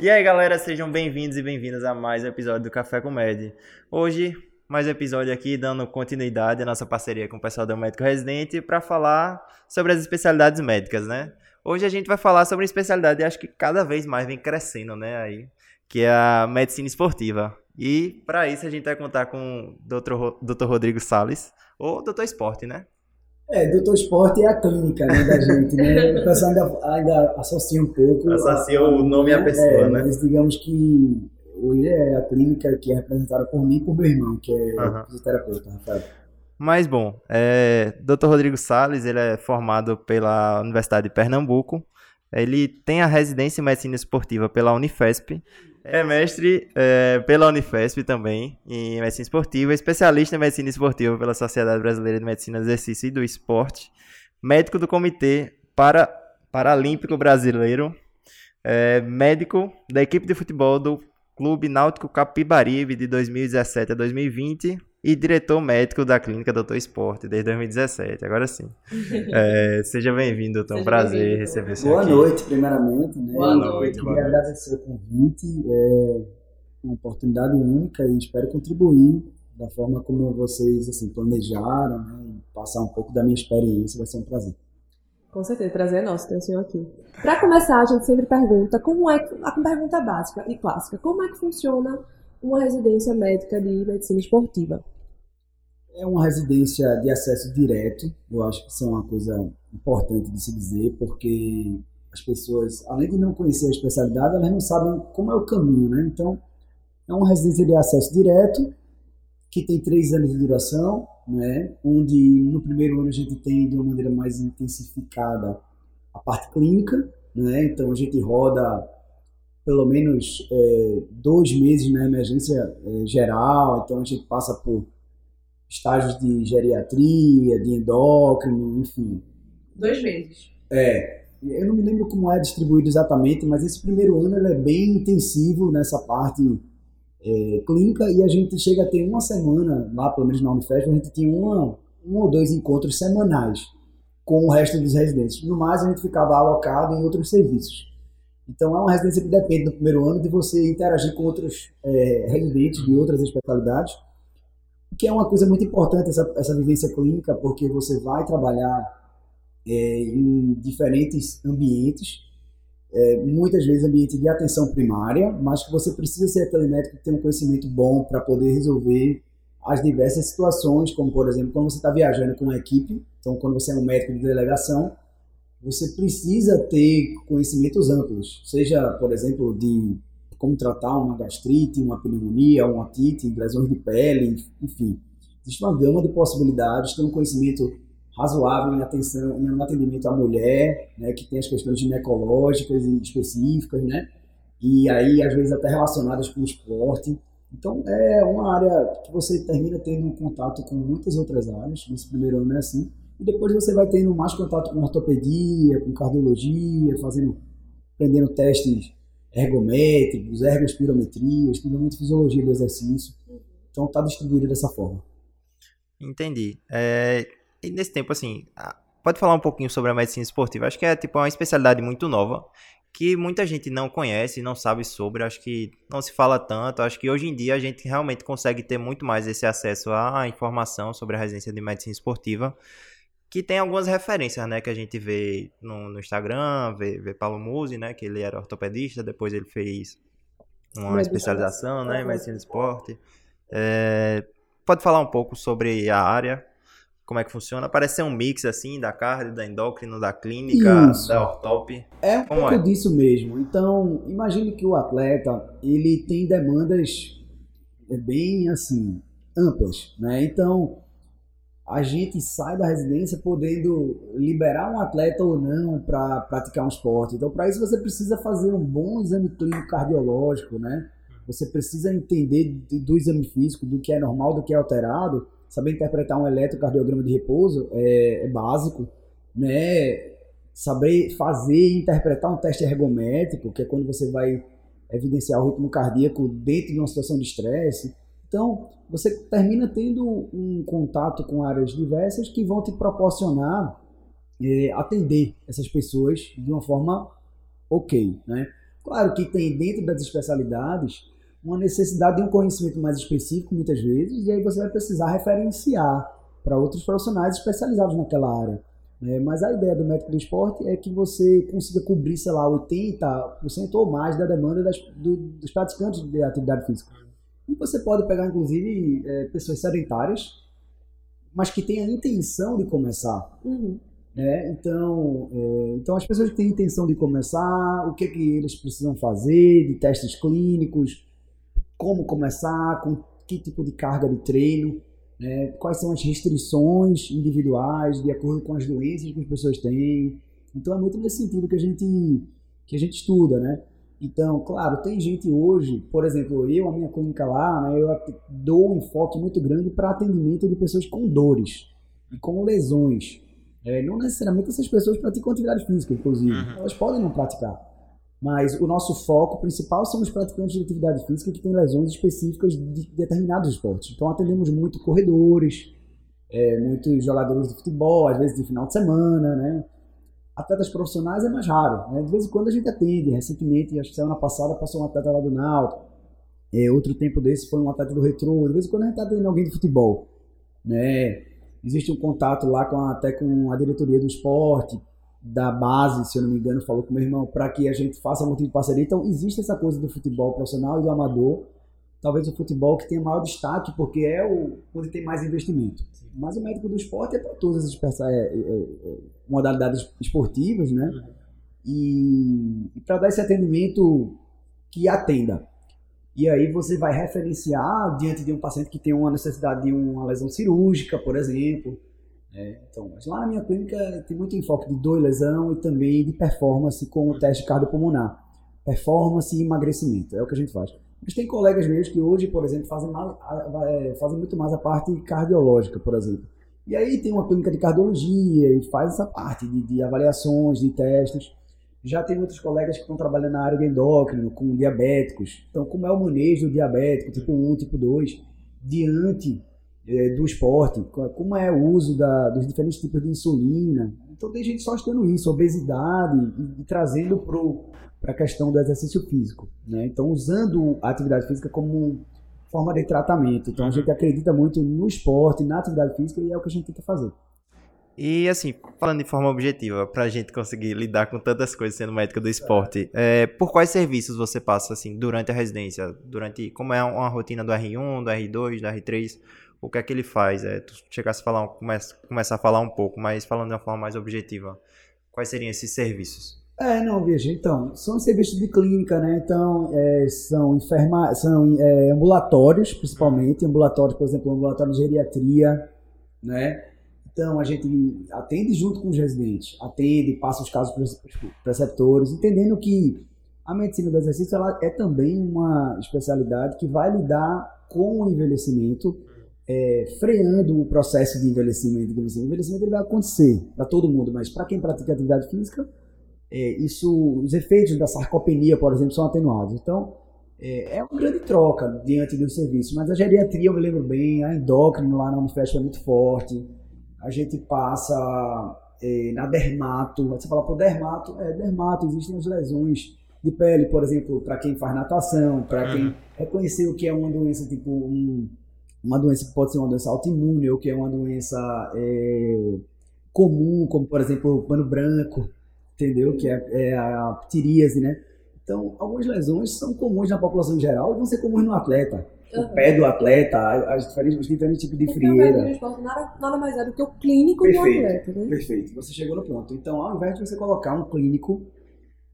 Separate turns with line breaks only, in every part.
E aí, galera, sejam bem-vindos e bem-vindas a mais um episódio do Café com. Hoje, mais um episódio aqui dando continuidade à nossa parceria com o pessoal do Médico Residente para falar sobre as especialidades médicas, né? Hoje a gente vai falar sobre uma especialidade, acho que cada vez mais vem crescendo, né, aí, que é a medicina esportiva. E para isso a gente vai contar com o Dr. Dr. Rodrigo Sales, ou Dr. Esporte, né?
É, doutor esporte é a clínica né, da gente, né? O pessoal ainda, ainda associa um pouco.
Associa o nome à pessoa, é, né?
Mas digamos que hoje é a clínica que é representada por mim e por meu irmão, que é uhum. fisioterapeuta, Rafael.
Mas bom, é, Dr. Rodrigo Sales, ele é formado pela Universidade de Pernambuco. Ele tem a residência em medicina esportiva pela Unifesp é mestre é, pela Unifesp também, em medicina esportiva, especialista em medicina esportiva pela Sociedade Brasileira de Medicina do Exercício e do Esporte, médico do Comitê para, Paralímpico Brasileiro, é, médico da equipe de futebol do Clube Náutico Capibaribe de 2017 a 2020 e diretor médico da Clínica Doutor Esporte desde 2017. Agora sim. É, seja bem-vindo, doutor. É um prazer receber você
Boa
aqui.
Boa noite, primeiramente. Né?
Boa noite. Eu
queria agradecer o convite. É uma oportunidade única e espero contribuir da forma como vocês assim, planejaram né? passar um pouco da minha experiência. Vai ser um prazer.
Com certeza, prazer é nosso ter o senhor aqui. Para começar, a gente sempre pergunta como é que, a pergunta básica e clássica, como é que funciona uma residência médica de medicina esportiva?
É uma residência de acesso direto, eu acho que isso é uma coisa importante de se dizer, porque as pessoas, além de não conhecer a especialidade, elas não sabem como é o caminho, né? Então, é uma residência de acesso direto, que tem três anos de duração, né? onde no primeiro ano a gente tem de uma maneira mais intensificada a parte clínica, né? então a gente roda pelo menos é, dois meses na emergência é, geral, então a gente passa por estágios de geriatria, de endócrino, enfim.
Dois meses.
É. Eu não me lembro como é distribuído exatamente, mas esse primeiro ano ele é bem intensivo nessa parte é, clínica e a gente chega a ter uma semana, lá pelo menos na Unifesp, a gente tinha uma, um ou dois encontros semanais com o resto dos residentes. No mais, a gente ficava alocado em outros serviços. Então, é uma residência que depende no primeiro ano de você interagir com outros é, residentes de outras especialidades, que é uma coisa muito importante essa, essa vivência clínica, porque você vai trabalhar é, em diferentes ambientes, é, muitas vezes ambiente de atenção primária, mas que você precisa ser aquele médico que tem um conhecimento bom para poder resolver as diversas situações, como por exemplo, quando você está viajando com uma equipe, então quando você é um médico de delegação, você precisa ter conhecimentos amplos, seja, por exemplo, de como tratar uma gastrite, uma pneumonia, uma otite, lesões de pele, enfim. Existe uma gama de possibilidades, ter um conhecimento razoável em atenção, em atendimento à mulher, né, que tem as questões ginecológicas específicas, né, e aí às vezes até relacionadas com o esporte. Então é uma área que você termina tendo um contato com muitas outras áreas, nesse primeiro ano é assim, e depois você vai tendo mais contato com ortopedia, com cardiologia, fazendo, aprendendo testes ergométricos, ergospirometria, estudando fisiologia do exercício. Então está distribuído dessa forma.
Entendi. É, e nesse tempo, assim, pode falar um pouquinho sobre a medicina esportiva? Acho que é tipo uma especialidade muito nova que muita gente não conhece, não sabe sobre, acho que não se fala tanto. Acho que hoje em dia a gente realmente consegue ter muito mais esse acesso à informação sobre a residência de medicina esportiva que tem algumas referências, né, que a gente vê no, no Instagram, vê, vê Paulo Musi, né, que ele era ortopedista, depois ele fez uma especialização, né, em medicina do esporte. É, pode falar um pouco sobre a área, como é que funciona? Parece ser um mix, assim, da cardio, da endócrino, da clínica, Isso. da ortop.
É um como pouco é? disso mesmo. Então, imagine que o atleta, ele tem demandas bem, assim, amplas, né? Então, a gente sai da residência podendo liberar um atleta ou não para praticar um esporte. Então, para isso, você precisa fazer um bom exame clínico cardiológico, né? Você precisa entender do exame físico, do que é normal, do que é alterado. Saber interpretar um eletrocardiograma de repouso é, é básico, né? Saber fazer e interpretar um teste ergométrico, que é quando você vai evidenciar o ritmo cardíaco dentro de uma situação de estresse. Então, você termina tendo um contato com áreas diversas que vão te proporcionar é, atender essas pessoas de uma forma ok, né? Claro que tem dentro das especialidades uma necessidade de um conhecimento mais específico, muitas vezes, e aí você vai precisar referenciar para outros profissionais especializados naquela área. É, mas a ideia do médico do esporte é que você consiga cobrir, sei lá, 80% ou mais da demanda das, do, dos praticantes de atividade física. E você pode pegar, inclusive, é, pessoas sedentárias, mas que têm a intenção de começar.
Uhum.
É, então, é, então, as pessoas que têm intenção de começar, o que, que eles precisam fazer, de testes clínicos, como começar, com que tipo de carga de treino, né, quais são as restrições individuais de acordo com as doenças que as pessoas têm. Então é muito nesse sentido que a gente que a gente estuda, né? Então, claro, tem gente hoje, por exemplo, eu, a minha clínica lá, né, eu dou um enfoque muito grande para atendimento de pessoas com dores e com lesões. É, não necessariamente essas pessoas praticam atividade física, inclusive. Uhum. Elas podem não praticar. Mas o nosso foco principal são os praticantes de atividade física que têm lesões específicas de determinados esportes. Então atendemos muito corredores, é, muitos jogadores de futebol, às vezes de final de semana, né? Atletas profissionais é mais raro, né? De vez em quando a gente atende. Recentemente, acho que semana passada passou um atleta lá do Náutico. É, outro tempo desse foi um atleta do Retro. De vez em quando a gente está atendendo alguém de futebol, né? Existe um contato lá com até com a diretoria do esporte, da base, se eu não me engano, falou com meu irmão, para que a gente faça muito de parceria. Então, existe essa coisa do futebol profissional e do amador. Talvez o futebol que tenha maior destaque, porque é o onde tem mais investimento. Sim. Mas o médico do esporte é para todas as é, é, é, modalidades esportivas, né? Uhum. E, e para dar esse atendimento que atenda. E aí você vai referenciar diante de um paciente que tem uma necessidade de uma lesão cirúrgica, por exemplo, é, então, mas lá na minha clínica tem muito enfoque de dor e lesão e também de performance com o teste cardiopulmonar. Performance e emagrecimento, é o que a gente faz. Mas tem colegas meus que hoje, por exemplo, fazem, mais, é, fazem muito mais a parte cardiológica, por exemplo. E aí tem uma clínica de cardiologia e faz essa parte de, de avaliações, de testes. Já tem outros colegas que estão trabalhando na área de endócrino, com diabéticos. Então, como é o manejo do diabético, tipo 1, tipo 2, diante do esporte, como é o uso da, dos diferentes tipos de insulina. Então tem gente só estudando isso, obesidade, e, e trazendo para a questão do exercício físico. Né? Então usando a atividade física como forma de tratamento. Então a gente acredita muito no esporte, na atividade física e é o que a gente tenta fazer.
E assim, falando de forma objetiva, para a gente conseguir lidar com tantas coisas sendo médico do esporte, é. É, por quais serviços você passa assim durante a residência? Durante como é uma rotina do R1, do R2, do R3? O que é que ele faz? É, tu chegasse a falar, começa, começar a falar um pouco, mas falando de uma forma mais objetiva, quais seriam esses serviços?
É, não, veja, então, são serviços de clínica, né? Então, é, são, enferma, são é, ambulatórios, principalmente, ambulatórios, por exemplo, ambulatório de geriatria, né? Então, a gente atende junto com os residentes, atende, passa os casos para os preceptores, entendendo que a medicina do exercício ela é também uma especialidade que vai lidar com o envelhecimento é, freando o processo de envelhecimento. O envelhecimento ele vai acontecer para todo mundo, mas para quem pratica atividade física, é, isso, os efeitos da sarcopenia, por exemplo, são atenuados. Então, é, é, uma grande troca diante do serviço. Mas a geriatria, eu me lembro bem, a endócrino lá na Unifesp é muito forte. A gente passa é, na dermato. Você fala, pô, dermato, é, dermato, existem as lesões de pele, por exemplo, para quem faz natação, para quem uhum. reconhecer o que é uma doença tipo um uma doença que pode ser uma doença autoimune ou que é uma doença é, comum, como por exemplo o pano branco, entendeu? Que é, é a ptiríase, né? Então, algumas lesões são comuns na população em geral e vão ser comuns no atleta. Uhum. O pé do atleta, as diferentes, os diferentes tipos de frieira.
nada, nada mais é do que o clínico
perfeito,
do atleta, né?
Perfeito, você chegou no ponto. Então, ao invés de você colocar um clínico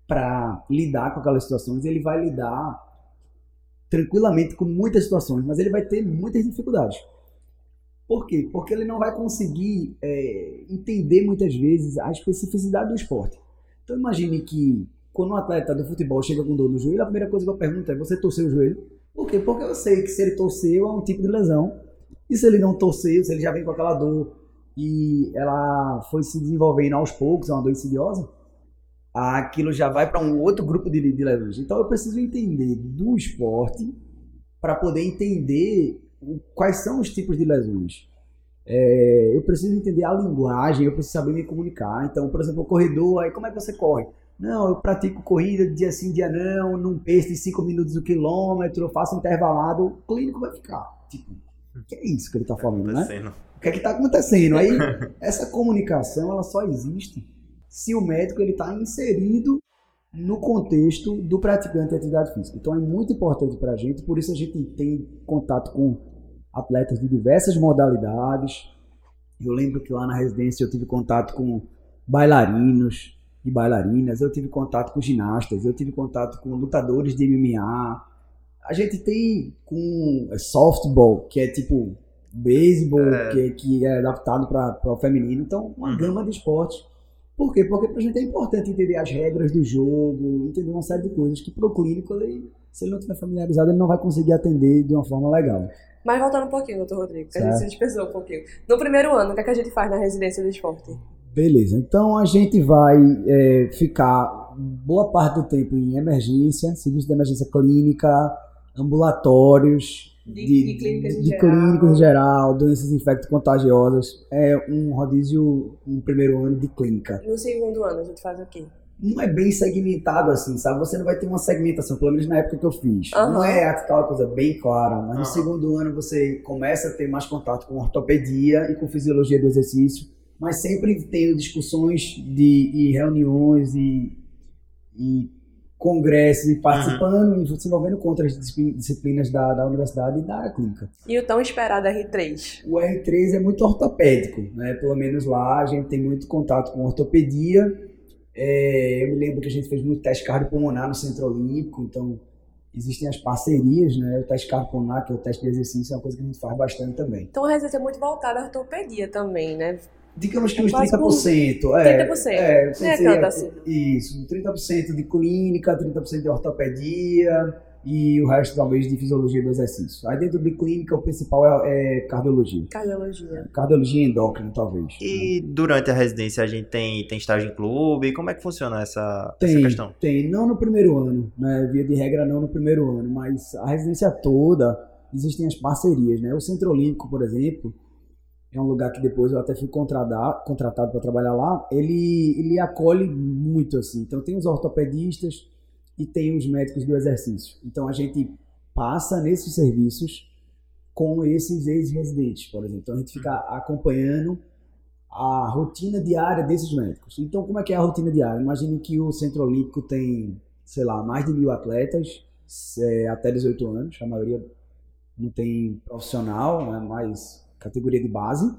para lidar com aquelas situações, ele vai lidar tranquilamente com muitas situações, mas ele vai ter muitas dificuldades. Por quê? Porque ele não vai conseguir é, entender muitas vezes a especificidade do esporte. Então imagine que quando um atleta do futebol chega com dor no joelho, a primeira coisa que eu pergunto é: você torceu o joelho? Por quê? Porque eu sei que se ele torceu é um tipo de lesão. E se ele não torceu, se ele já vem com aquela dor e ela foi se desenvolvendo aos poucos, é uma dor insidiosa, aquilo já vai para um outro grupo de, de lesões. Então eu preciso entender do esporte para poder entender quais são os tipos de lesões. É, eu preciso entender a linguagem, eu preciso saber me comunicar. Então, por exemplo, o corredor, aí como é que você corre? Não, eu pratico corrida dia sim, dia não, num pace de 5 minutos o quilômetro, eu faço intervalado, o clínico vai ficar. Tipo, o que é isso que ele está falando, né? O que é que está acontecendo? Aí, essa comunicação, ela só existe se o médico ele está inserido no contexto do praticante de atividade física. Então é muito importante para a gente, por isso a gente tem contato com atletas de diversas modalidades. Eu lembro que lá na residência eu tive contato com bailarinos e bailarinas, eu tive contato com ginastas, eu tive contato com lutadores de MMA. A gente tem com softball, que é tipo beisebol, é. que, que é adaptado para o feminino. Então, uma uhum. gama de esportes por quê? Porque para a gente é importante entender as regras do jogo, entender uma série de coisas que para o clínico, ele, se ele não estiver familiarizado, ele não vai conseguir atender de uma forma legal.
Mas voltando um pouquinho, doutor Rodrigo, que a gente se dispersou um pouquinho. No primeiro ano, o que, é que a gente faz na residência de esporte?
Beleza, então a gente vai é, ficar boa parte do tempo em emergência, serviço de emergência clínica, ambulatórios,
de, de, de clínicas
de, de clínicos em geral, doenças infecto-contagiosas. É um rodízio no um primeiro ano de clínica.
No segundo ano a gente faz o quê?
Não é bem segmentado assim, sabe? Você não vai ter uma segmentação, pelo menos na época que eu fiz. Uhum. Não é aquela coisa bem clara, mas uhum. no segundo ano você começa a ter mais contato com ortopedia e com fisiologia do exercício, mas sempre tendo discussões de, e reuniões e, e congressos e participando uhum. e se envolvendo com outras disciplinas da, da universidade e da clínica.
E o tão esperado R3?
O R3 é muito ortopédico, né? Pelo menos lá a gente tem muito contato com ortopedia. É, eu me lembro que a gente fez muito teste cardiopulmonar no Centro Olímpico, então existem as parcerias, né? O teste cardiopulmonar, que é o teste de exercício, é uma coisa que a gente faz bastante também.
Então a residência é muito voltada à ortopedia também, né?
Digamos que uns 30%. Por... É, 30%.
É, é assim.
Isso, 30% de clínica, 30% de ortopedia e o resto talvez de fisiologia do exercício. Aí dentro de clínica o principal é, é cardiologia.
Cardiologia.
Cardiologia endócrina, talvez.
E né? durante a residência a gente tem, tem estágio em clube? Como é que funciona essa,
tem,
essa questão?
Tem, não no primeiro ano, né? Via de regra não no primeiro ano, mas a residência toda existem as parcerias, né? O Centro Olímpico, por exemplo, é um lugar que depois eu até fui contratado para trabalhar lá, ele, ele acolhe muito assim. Então tem os ortopedistas e tem os médicos do exercício. Então a gente passa nesses serviços com esses ex-residentes, por exemplo. Então a gente fica acompanhando a rotina diária desses médicos. Então como é que é a rotina diária? Imagine que o Centro Olímpico tem, sei lá, mais de mil atletas é, até 18 anos, a maioria não tem profissional, né, mas categoria de base.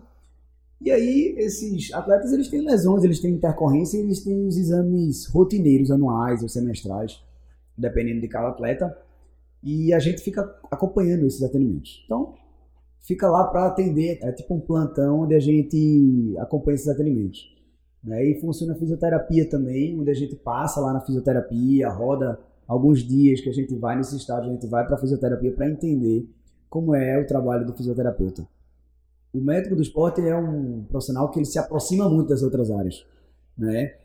E aí, esses atletas, eles têm lesões, eles têm intercorrência, eles têm os exames rotineiros, anuais ou semestrais, dependendo de cada atleta. E a gente fica acompanhando esses atendimentos. Então, fica lá para atender, é tipo um plantão onde a gente acompanha esses atendimentos. Né? E funciona a fisioterapia também, onde a gente passa lá na fisioterapia, roda alguns dias que a gente vai nesse estágio, a gente vai para fisioterapia para entender como é o trabalho do fisioterapeuta o médico do esporte é um profissional que ele se aproxima muito das outras áreas, né?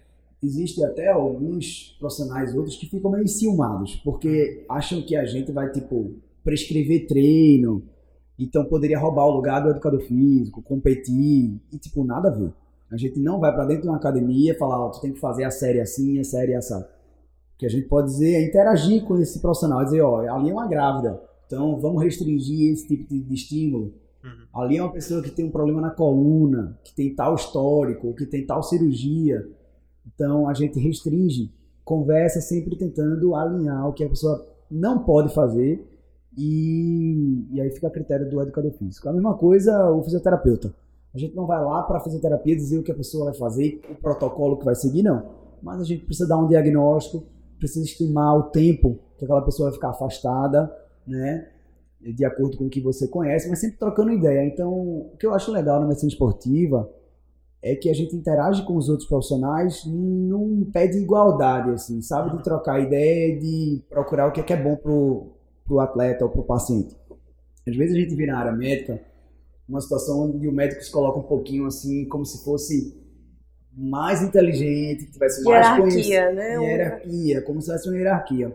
Existe até alguns profissionais outros que ficam meio enciumados, porque acham que a gente vai, tipo, prescrever treino, então poderia roubar o lugar do educador físico, competir, e, tipo, nada a ver. A gente não vai para dentro de uma academia falar, oh, tu tem que fazer a série assim, a série essa. O que a gente pode dizer é interagir com esse profissional, dizer, ó, oh, ali é uma grávida, então vamos restringir esse tipo de estímulo Uhum. Ali é uma pessoa que tem um problema na coluna, que tem tal histórico, que tem tal cirurgia. Então a gente restringe, conversa sempre tentando alinhar o que a pessoa não pode fazer e, e aí fica a critério do educador físico. A mesma coisa o fisioterapeuta. A gente não vai lá para a fisioterapia dizer o que a pessoa vai fazer, o protocolo que vai seguir, não. Mas a gente precisa dar um diagnóstico, precisa estimar o tempo que aquela pessoa vai ficar afastada, né? De acordo com o que você conhece, mas sempre trocando ideia. Então, o que eu acho legal na medicina esportiva é que a gente interage com os outros profissionais num pé de igualdade, assim, sabe? De trocar ideia, de procurar o que é, que é bom pro, pro atleta ou pro paciente. Às vezes a gente vê na área médica uma situação onde o médico se coloca um pouquinho assim, como se fosse mais inteligente, que tivesse mais
conhecimento. Né?
Hierarquia, como se tivesse uma hierarquia.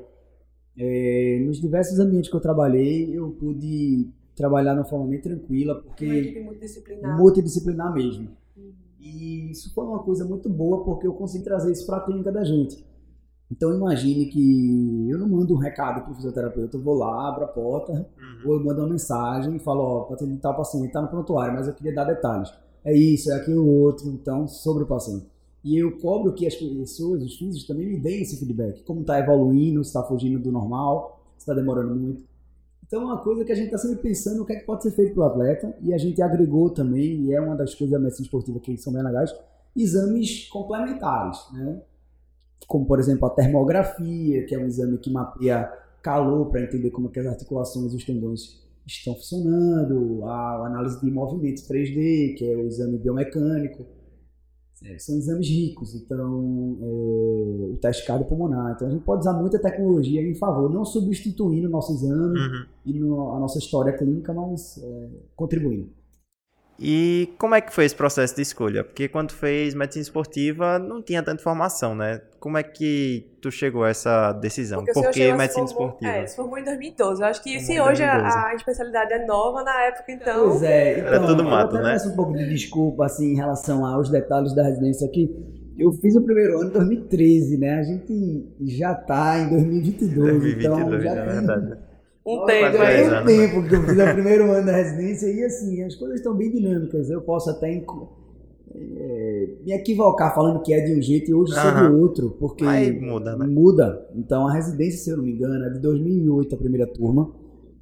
É, nos diversos ambientes que eu trabalhei, eu pude trabalhar de uma forma bem tranquila, porque
multidisciplinar,
multidisciplinar mesmo. Uhum. E isso foi uma coisa muito boa, porque eu consegui trazer isso para a clínica da gente. Então imagine que eu não mando um recado pro fisioterapeuta, eu vou lá, abro a porta,
Uhum.
ou eu mando uma mensagem e falo, ó, paciente tal paciente tá no prontuário, mas eu queria dar detalhes. É isso, é aquilo outro, então, sobre o paciente. E eu cobro que as pessoas, os físicos, também me deem esse feedback. Como tá evoluindo, se tá fugindo do normal, se tá demorando muito. Então é uma coisa que a gente tá sempre pensando o que é que pode ser feito pro atleta, e a gente agregou também, e é uma das coisas da medicina esportiva que são bem legais, exames complementares, né? Como, por exemplo, a termografia, que é um exame que mapeia calor para entender como é que as articulações e os tendões estão funcionando, a análise de movimentos 3D, que é o exame biomecânico. É, são exames ricos, então, é, o teste cardiopulmonar. Então, a gente pode usar muita tecnologia em favor, não substituindo o nosso exame
Uhum.
e no- a nossa história clínica, mas é, contribuindo.
E como é que foi esse processo de escolha? Porque quando fez medicina esportiva não tinha tanta informação, né? Como é que tu chegou a essa decisão?
Porque
Por que medicina
formou,
esportiva?
é, se formou em 2012. Eu acho que se hoje
2012.
a, a especialidade é nova, na época então.
Pois é,
Era
então,
tudo
eu
mato, né?
peço um pouco de desculpa, assim, em relação aos detalhes da residência aqui. Eu fiz o primeiro ano em 2013, né? A gente já tá em 2022, então
2022,
já
é
tem
verdade.
Um tempo aí.
tem um
né?
tempo que eu fiz o primeiro ano da residência e assim, as coisas estão bem dinâmicas. Eu posso até é, me equivocar falando que é de um jeito e hoje sou de
Aham.
outro, porque
Mas muda, né?
muda. Então a residência, se eu não me engano, é de 2008 a primeira turma.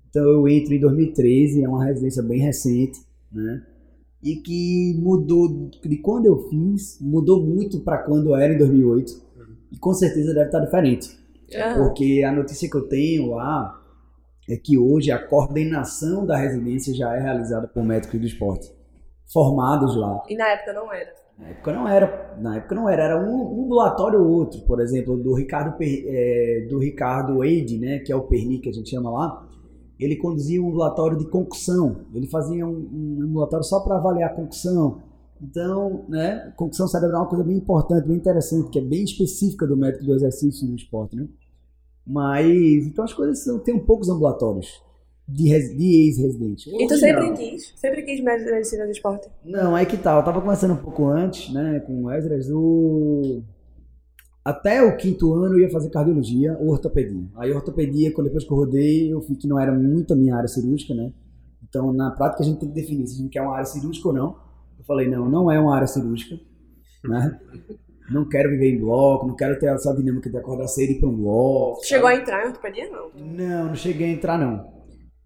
Então eu entro em 2013, é uma residência bem recente, né? E que mudou de quando eu fiz, mudou muito para quando eu era em 2008. E com certeza deve estar diferente.
Aham.
Porque a notícia que eu tenho lá é que hoje a coordenação da residência já é realizada por médicos do esporte, formados lá.
E na época não era.
Na época não era, na época não era, era um, um ambulatório ou outro, por exemplo, do Ricardo é, do Ricardo Eide, né, que é o Perni que a gente chama lá. Ele conduzia um ambulatório de concussão. Ele fazia um, um ambulatório só para avaliar a concussão. Então, né, concussão cerebral é uma coisa bem importante, bem interessante, que é bem específica do método do exercício no esporte, né? Mas, então as coisas são, tem poucos ambulatórios de, res- de ex-residente.
E tu sempre
não.
quis? Sempre quis medicina do esporte?
Não, aí que tal. Eu tava conversando um pouco antes, né, com o Esdras, o... Até o quinto ano eu ia fazer cardiologia ou ortopedia. Aí ortopedia, quando depois que eu rodei, eu vi que não era muito a minha área cirúrgica, né? Então, na prática, a gente tem que definir se a gente quer uma área cirúrgica ou não. Eu falei, não, não é uma área cirúrgica, né? Não quero viver em bloco, não quero ter essa dinâmica de acordar cedo e ir para um bloco.
Chegou a entrar em ortopedia? Não.
Não, não cheguei a entrar não.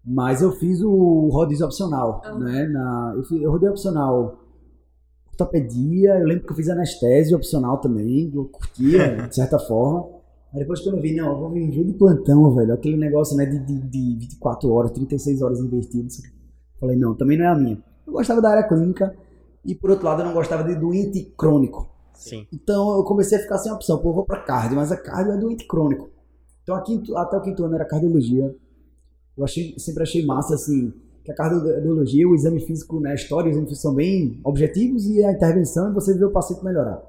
Mas eu fiz o rodízio opcional,
Ah.
né? Na, eu, fiz, eu rodei opcional ortopedia, eu lembro que eu fiz anestésio opcional também, eu curtia, de certa forma. Aí depois quando eu vi, não, eu vou viver de plantão, velho, aquele negócio, né, de, de, de 24 horas, 36 horas invertidas. Falei, não, também não é a minha. Eu gostava da área clínica e, por outro lado, eu não gostava de doente crônico.
Sim.
Então eu comecei a ficar sem opção. Pô, eu vou pra cardio, mas a cardio é doente crônico. Então a quinto- até o quinto ano era cardiologia. Eu achei, sempre achei massa, assim, que a cardiologia, o exame físico, né, a história e o exame físico são bem objetivos e a intervenção é você ver o paciente melhorar.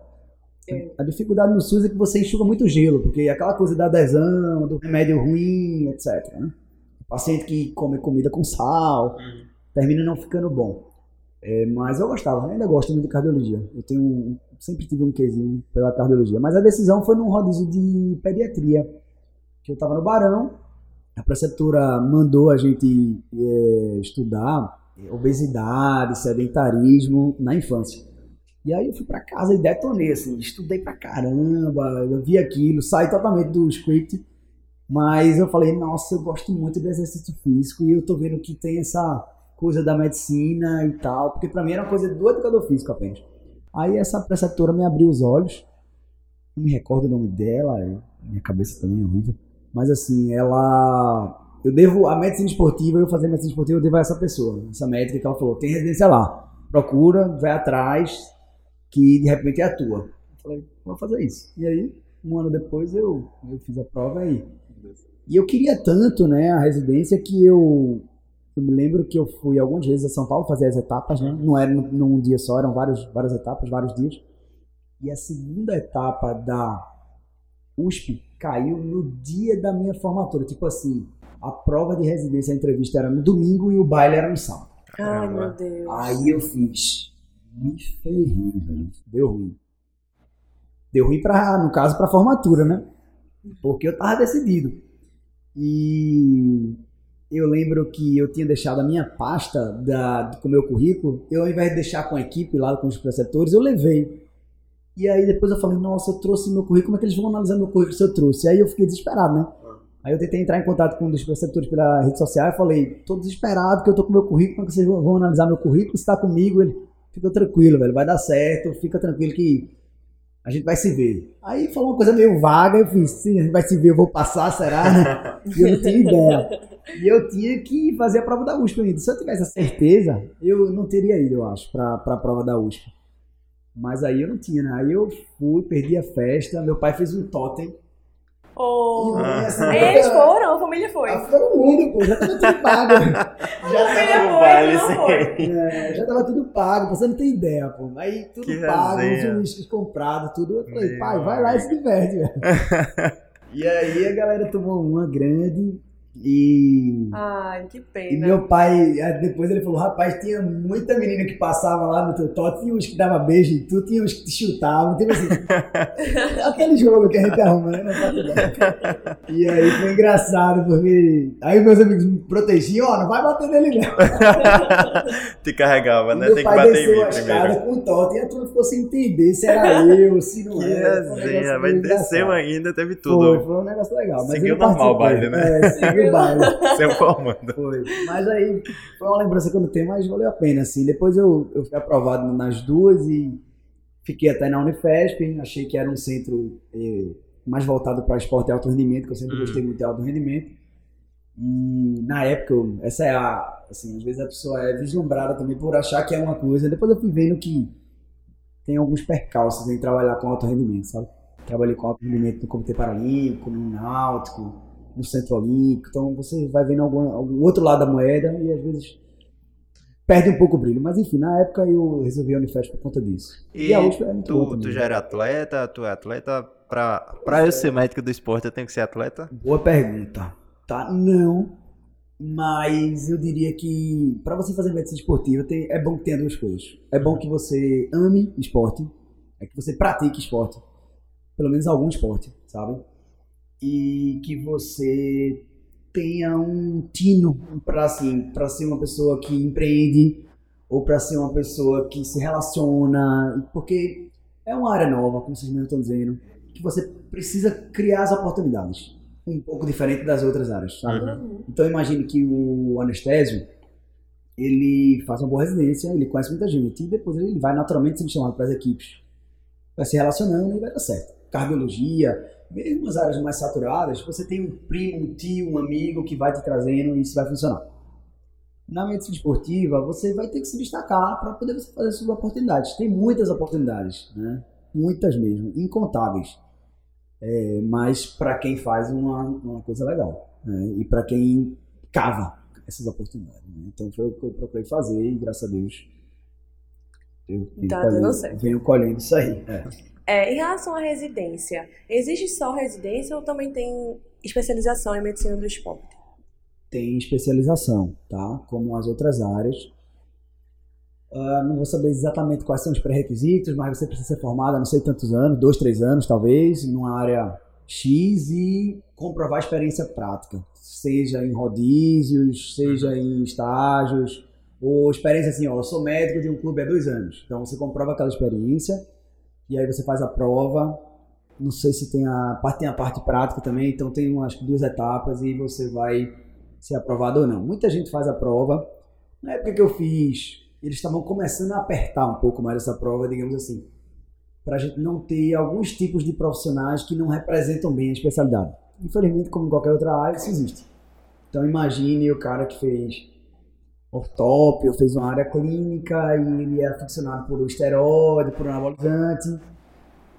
É.
A dificuldade no SUS é que você enxuga muito gelo, porque é aquela coisa da adesão, do remédio ruim, etc. né? O paciente que come comida com sal, termina não ficando bom. É, mas eu gostava, ainda gosto muito de cardiologia. Eu tenho sempre tive um quesinho pela cardiologia. Mas a decisão foi num rodízio de pediatria, que eu estava no Barão, a preceptora mandou a gente é, estudar obesidade, sedentarismo na infância. E aí eu fui pra casa e detonei, assim, estudei pra caramba, eu vi aquilo, saí totalmente do script, mas eu falei, nossa, eu gosto muito do exercício físico e eu tô vendo que tem essa coisa da medicina e tal, porque pra mim era uma coisa do educador físico apenas. Aí essa preceptora me abriu os olhos, não me recordo o nome dela, minha cabeça também é horrível, mas assim, ela. Eu devo. A medicina esportiva, eu fazer medicina esportiva, eu devo a essa pessoa, essa médica que ela falou: tem residência lá, procura, vai atrás, que de repente é a tua. Eu falei: vou fazer isso. E aí, um ano depois, eu, eu fiz a prova aí. E eu queria tanto, né, a residência que eu. Eu me lembro que eu fui algumas vezes a São Paulo fazer as etapas, né? Não era num, dia só, eram vários, várias etapas, vários dias. E a segunda etapa da USP caiu no dia da minha formatura. Tipo assim, a prova de residência, a entrevista era no domingo e o baile era no sábado.
Ai, meu Deus.
Aí eu fiz. Me ferrei, velho. Deu ruim. Deu ruim, pra, no caso, pra formatura, né? Porque eu tava decidido. E eu lembro que eu tinha deixado a minha pasta da, com o meu currículo, eu ao invés de deixar com a equipe lá, com os preceptores, eu levei. E aí depois eu falei, nossa, eu trouxe meu currículo, como é que eles vão analisar meu currículo se eu trouxe? Aí eu fiquei desesperado, né? Aí eu tentei entrar em contato com um dos preceptores pela rede social e falei, tô desesperado que eu tô com meu currículo, como é que vocês vão analisar meu currículo? Se tá comigo, ele fica tranquilo, velho, vai dar certo, fica tranquilo que a gente vai se ver. Aí falou uma coisa meio vaga, eu fiz, sim, a gente vai se ver, eu vou passar, será? e eu não tinha ideia. E eu tinha que fazer a prova da USP ainda. Se eu tivesse a certeza, eu não teria ido, eu acho, para a prova da USP. Mas aí eu não tinha, né? Aí eu fui, perdi a festa, meu pai fez um totem
Oh. Eles foram, a família foi.
Ah, todo mundo, pô, já tava tudo pago.
já tava,
foi, é, já tava tudo pago, você não tem ideia, pô. Aí tudo que pago, os uísques comprados, tudo. Eu falei, Meu pai, vai lá e se diverte, velho. e aí a galera tomou uma grande e.
Ai, que pena.
E meu pai, depois ele falou: rapaz, tinha muita menina que passava lá no teu toque, tinha uns que dava beijo em tu, tinha uns que te chutavam, teve assim. aquele jogo que a gente arruma, né? e aí foi engraçado, porque. Aí meus amigos me protegiam: ó, oh, não vai bater nele não.
te carregava, né? Tem que bater em mim primeiro.
com o toque, e a turma ficou sem entender se era eu, se não
que
era.
Resenha, vai descer ainda, teve tudo.
Foi, foi um negócio legal.
Seguiu normal o baile, né?
É, seguiu baile.
Seu comando.
Foi. Mas aí foi uma lembrança que eu não tenho, mas valeu a pena, assim. Depois eu, eu fui aprovado nas duas e fiquei até na Unifesp. Achei que era um centro eh, mais voltado para esporte e alto rendimento, que eu sempre hum. gostei muito de alto rendimento. E na época, eu, essa é a. Assim, às vezes a pessoa é vislumbrada também por achar que é uma coisa. Depois eu fui vendo que tem alguns percalços em trabalhar com alto rendimento, sabe? Trabalhei com alto rendimento no Comitê Paralímpico, no Náutico, no Centro Olímpico. Então você vai vendo algum, algum outro lado da moeda e às vezes perde um pouco o brilho. Mas enfim, na época eu resolvi a Unifest por conta disso.
E, e a USP é muito tu, tu já era atleta? Tu é atleta? Pra, pra eu ser médico do esporte, eu tenho que ser atleta?
Boa pergunta. Tá? Não. Mas eu diria que para você fazer medicina esportiva tem, é bom que tenha duas coisas. É bom que você ame esporte, é que você pratique esporte, pelo menos algum esporte, sabe? E que você tenha um tino para assim, para ser uma pessoa que empreende ou para ser uma pessoa que se relaciona, porque é uma área nova, como vocês mesmo estão dizendo, que você precisa criar as oportunidades, um pouco diferente das outras áreas, sabe? Uhum. Então imagine que o anestésio ele faz uma boa residência, ele conhece muita gente e depois ele vai naturalmente sendo chamado para as equipes, vai se relacionando e vai dar certo. Cardiologia, mesmo as áreas mais saturadas, você tem um primo, um tio, um amigo que vai te trazendo e isso vai funcionar. Na medicina esportiva, você vai ter que se destacar para poder fazer suas oportunidades. Tem muitas oportunidades, né? Muitas mesmo, incontáveis. É, mas para quem faz uma, uma coisa legal né? e para quem cava essas oportunidades. Né? Então foi o que eu procurei fazer e graças a Deus eu
tá colhendo,
venho colhendo isso aí. É.
É, em relação à residência, existe só residência ou também tem especialização em medicina do esporte?
Tem especialização, tá? Como as outras áreas. Uh, não vou saber exatamente quais são os pré-requisitos, mas você precisa ser formado há não sei tantos anos, dois, três anos talvez, numa área X e comprovar experiência prática, seja em rodízios, seja em estágios, ou experiência assim, ó, eu sou médico de um clube há dois anos. Então você comprova aquela experiência e aí você faz a prova. Não sei se tem a parte tem a parte prática também, então tem umas duas etapas e você vai ser aprovado ou não. Muita gente faz a prova. Na época que eu fiz, eles estavam começando a apertar um pouco mais essa prova, digamos assim, para a gente não ter alguns tipos de profissionais que não representam bem a especialidade. Infelizmente, como em qualquer outra área, isso existe. Então imagine o cara que fez ortópio, fez uma área clínica e ele é aficionado por esteroide, por anabolizante.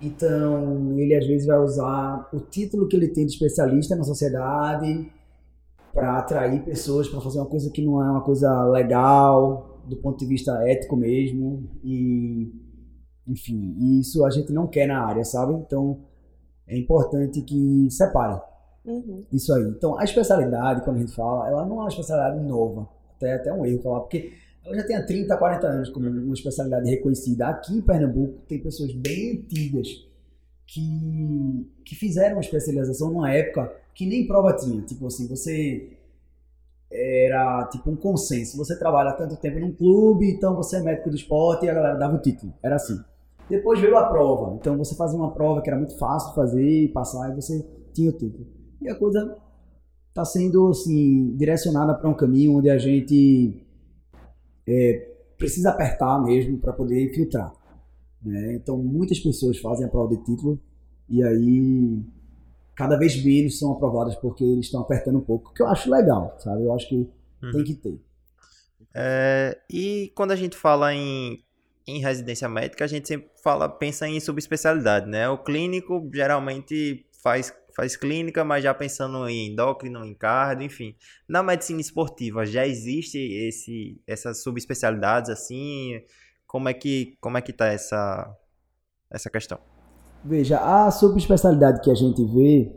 Então, ele às vezes vai usar o título que ele tem de especialista na sociedade para atrair pessoas para fazer uma coisa que não é uma coisa legal do ponto de vista ético mesmo e enfim, isso a gente não quer na área, sabe? Então, é importante que separe uhum. isso aí. Então, a especialidade, quando a gente fala, ela não é uma especialidade nova até, até um erro falar, porque ela já tem há 30, 40 anos como uma especialidade reconhecida. Aqui em Pernambuco tem pessoas bem antigas que, que fizeram especialização numa época que nem prova tinha. Tipo assim, você era tipo um consenso. Você trabalha tanto tempo num clube, então você é médico do esporte e a galera dava o título. Era assim. Depois veio a prova. Então você fazia uma prova que era muito fácil de fazer e passar e você tinha o título. E a coisa está sendo assim direcionada para um caminho onde a gente é, precisa apertar mesmo para poder infiltrar. Né? Então muitas pessoas fazem a prova de título e aí cada vez menos são aprovadas porque eles estão apertando um pouco, que eu acho legal, sabe? Eu acho que uhum. tem que ter.
É, e quando a gente fala em, em residência médica, a gente sempre fala, pensa em subespecialidade, né? O clínico geralmente faz, faz clínica, mas já pensando em endócrino, em cardio, enfim. Na medicina esportiva já existe esse, essas subespecialidades assim? Como é que, como é que tá essa, essa questão?
Veja, a subespecialidade que a gente vê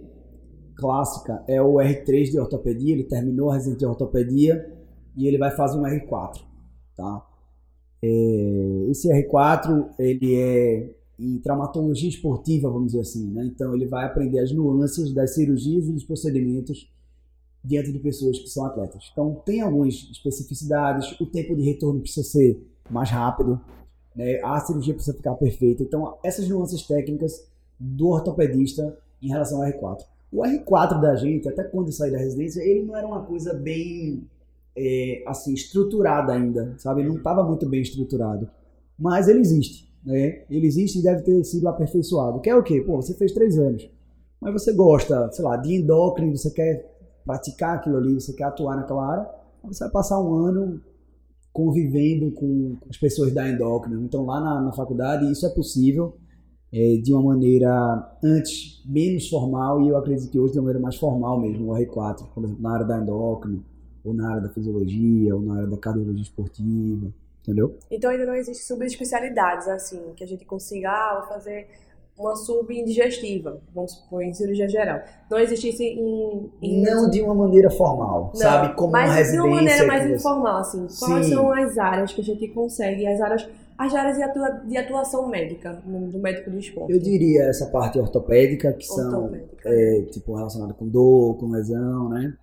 clássica é o R3 de ortopedia, ele terminou a residência de ortopedia e ele vai fazer um R4, tá? É, esse R4, ele é em traumatologia esportiva, vamos dizer assim, né? Então ele vai aprender as nuances das cirurgias e dos procedimentos diante de pessoas que são atletas. Então tem algumas especificidades, o tempo de retorno precisa ser mais rápido, né? a cirurgia precisa ficar perfeita. Então, essas nuances técnicas do ortopedista em relação ao R4. O R4 da gente, até quando eu saí da residência, ele não era uma coisa bem é, assim estruturada ainda, sabe? Ele não estava muito bem estruturado. Mas ele existe, né? Ele existe e deve ter sido aperfeiçoado. Que é o quê? Pô, você fez três anos, mas você gosta, sei lá, de endócrino, você quer praticar aquilo ali, você quer atuar naquela área, você vai passar um ano convivendo com as pessoas da endócrina. Então, lá na, na faculdade, isso é possível é, de uma maneira antes menos formal e eu acredito que hoje de uma maneira mais formal mesmo, o R4, por exemplo, na área da endócrina, ou na área da fisiologia, ou na área da cardiologia esportiva, entendeu?
Então ainda não existe subespecialidades assim, que a gente consiga, ah, fazer uma subindigestiva, vamos supor, em cirurgia geral. Não existisse em, em...
Não de uma maneira formal, não, sabe? Como
mas
uma residência.
de uma maneira mais informal, assim. Quais Sim. são as áreas que a gente consegue, as áreas, as áreas de, atua, de atuação médica, do médico do esporte?
Eu diria essa parte ortopédica, que ortopédica. são, é, tipo, relacionada com dor, com lesão, né?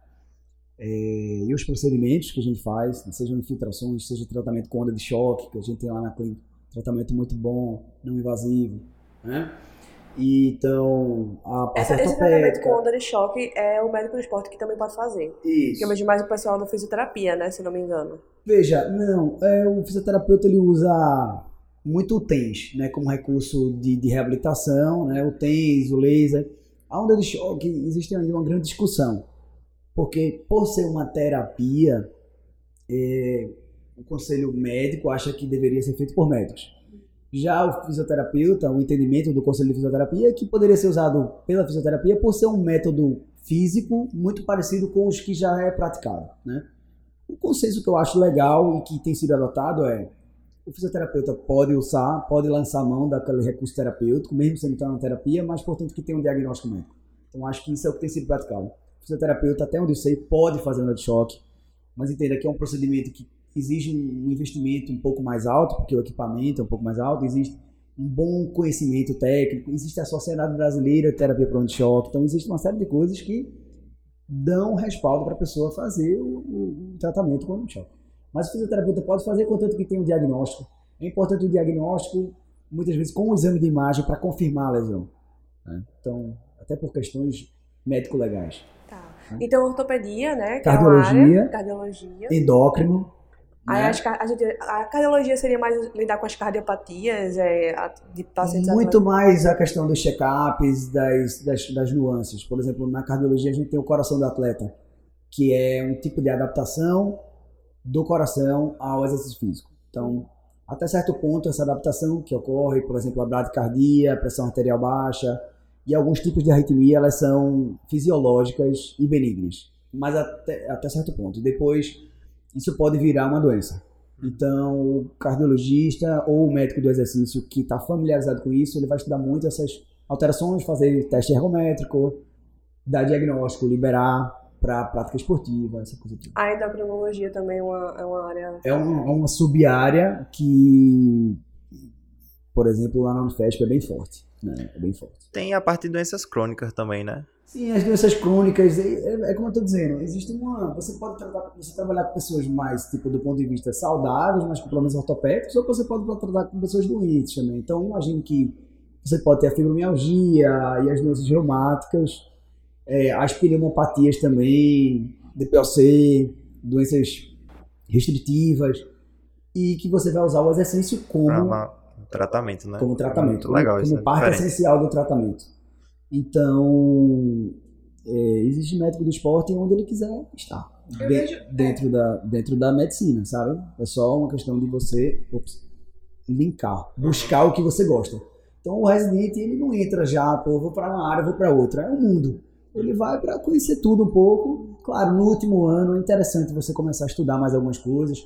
É, e os procedimentos que a gente faz, sejam infiltrações, seja tratamento com onda de choque, que a gente tem lá na clínica, tratamento muito bom, não invasivo, né? E, então, a
Essa, Esse tratamento com onda de choque é o médico do esporte que também pode fazer. Isso. Que é mais o pessoal da fisioterapia, né? Se não me engano.
Veja, não, é, o fisioterapeuta ele usa muito o TENS, né? Como recurso de, de reabilitação, né? O TENS, o laser. A onda de choque, existe ainda uma grande discussão. Porque, por ser uma terapia, é, o conselho médico acha que deveria ser feito por médicos. Já o fisioterapeuta, o entendimento do conselho de fisioterapia é que poderia ser usado pela fisioterapia por ser um método físico muito parecido com os que já é praticado, né? O consenso que eu acho legal e que tem sido adotado é o fisioterapeuta pode usar, pode lançar mão daquele recurso terapêutico, mesmo estar na terapia, mas portanto que tem um diagnóstico médico. Então acho que isso é o que tem sido praticado. Fisioterapeuta, até onde eu sei, pode fazer um de choque, mas entenda que é um procedimento que exige um investimento um pouco mais alto, porque o equipamento é um pouco mais alto, existe um bom conhecimento técnico, existe a Sociedade Brasileira de Terapia para de Choque, então existe uma série de coisas que dão respaldo para a pessoa fazer o, o, tratamento com de choque. Mas o fisioterapeuta pode fazer contanto que tenha um diagnóstico. É importante o diagnóstico, muitas vezes com um exame de imagem para confirmar a lesão. Né? Então, até por questões médico-legais.
Né? Então, ortopedia, né?
cardiologia, é área,
cardiologia,
endócrino,
Aí né? a, gente, a cardiologia seria mais lidar com as cardiopatias é, de pacientes
Muito mais a questão dos check-ups, das, das, das, nuances. Por exemplo, na cardiologia a gente tem o coração do atleta, que é um tipo de adaptação do coração ao exercício físico. Então, até certo ponto, essa adaptação que ocorre, por exemplo, a bradicardia, pressão arterial baixa e alguns tipos de arritmia, elas são fisiológicas e benignas. Mas até, até certo ponto. Depois isso pode virar uma doença. Então, o cardiologista ou o médico do exercício que está familiarizado com isso, ele vai estudar muito essas alterações, fazer teste ergométrico, dar diagnóstico, liberar para prática esportiva, essa coisa
toda. A endocrinologia também é uma, é uma área...
É uma, é uma sub-área que, por exemplo, lá na Unifesp é bem forte. Né? É bem forte.
Tem a parte de doenças crônicas também, né?
Sim, as doenças crônicas, é, é- é como eu estou dizendo, existe uma. Você pode tratar, você trabalhar com pessoas mais, tipo, do ponto de vista saudáveis, mas com problemas ortopédicos, ou você pode tratar com pessoas doentes também. Então, imagine que você pode ter a fibromialgia e as doenças reumáticas, é, as pneumopatias também, DPOC, doenças restritivas, e que você vai usar o exercício como
um tratamento, né?
como tratamento,
Muito legal
como,
isso,
como
é
parte
diferente.
essencial do tratamento. Então, é, existe médico do esporte onde ele quiser estar, de-
vejo-
dentro, da, dentro da medicina, sabe? É só uma questão de você ops, linkar, buscar o que você gosta. Então, o residente, ele não entra já, pô, vou para uma área, vou para outra, é um mundo. Ele vai para conhecer tudo um pouco. Claro, no último ano é interessante você começar a estudar mais algumas coisas,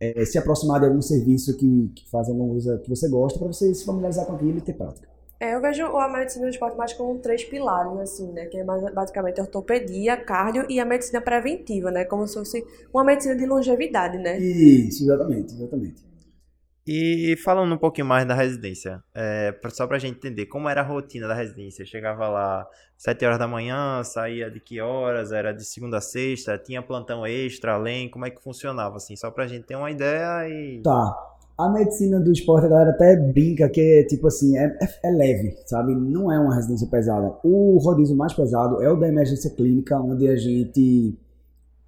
é, se aproximar de algum serviço que, que faz alguma coisa que você gosta, para você se familiarizar com aquilo e ter prática.
É, eu vejo a medicina do esporte mais como três pilares, assim, né? Que é basicamente a ortopedia, cardio e a medicina preventiva, né? Como se fosse uma medicina de longevidade, né?
Isso, exatamente, exatamente.
E falando um pouquinho mais da residência, é, só pra gente entender, como era a rotina da residência? Chegava lá 7 horas da manhã, saía de que horas? Era de segunda a sexta? Tinha plantão extra, além? Como é que funcionava, assim? Só pra gente ter uma ideia e...
Tá. A medicina do esporte, a galera até brinca que é tipo assim, é, é- é leve, sabe? Não é uma residência pesada. O rodízio mais pesado é o da emergência clínica, onde a gente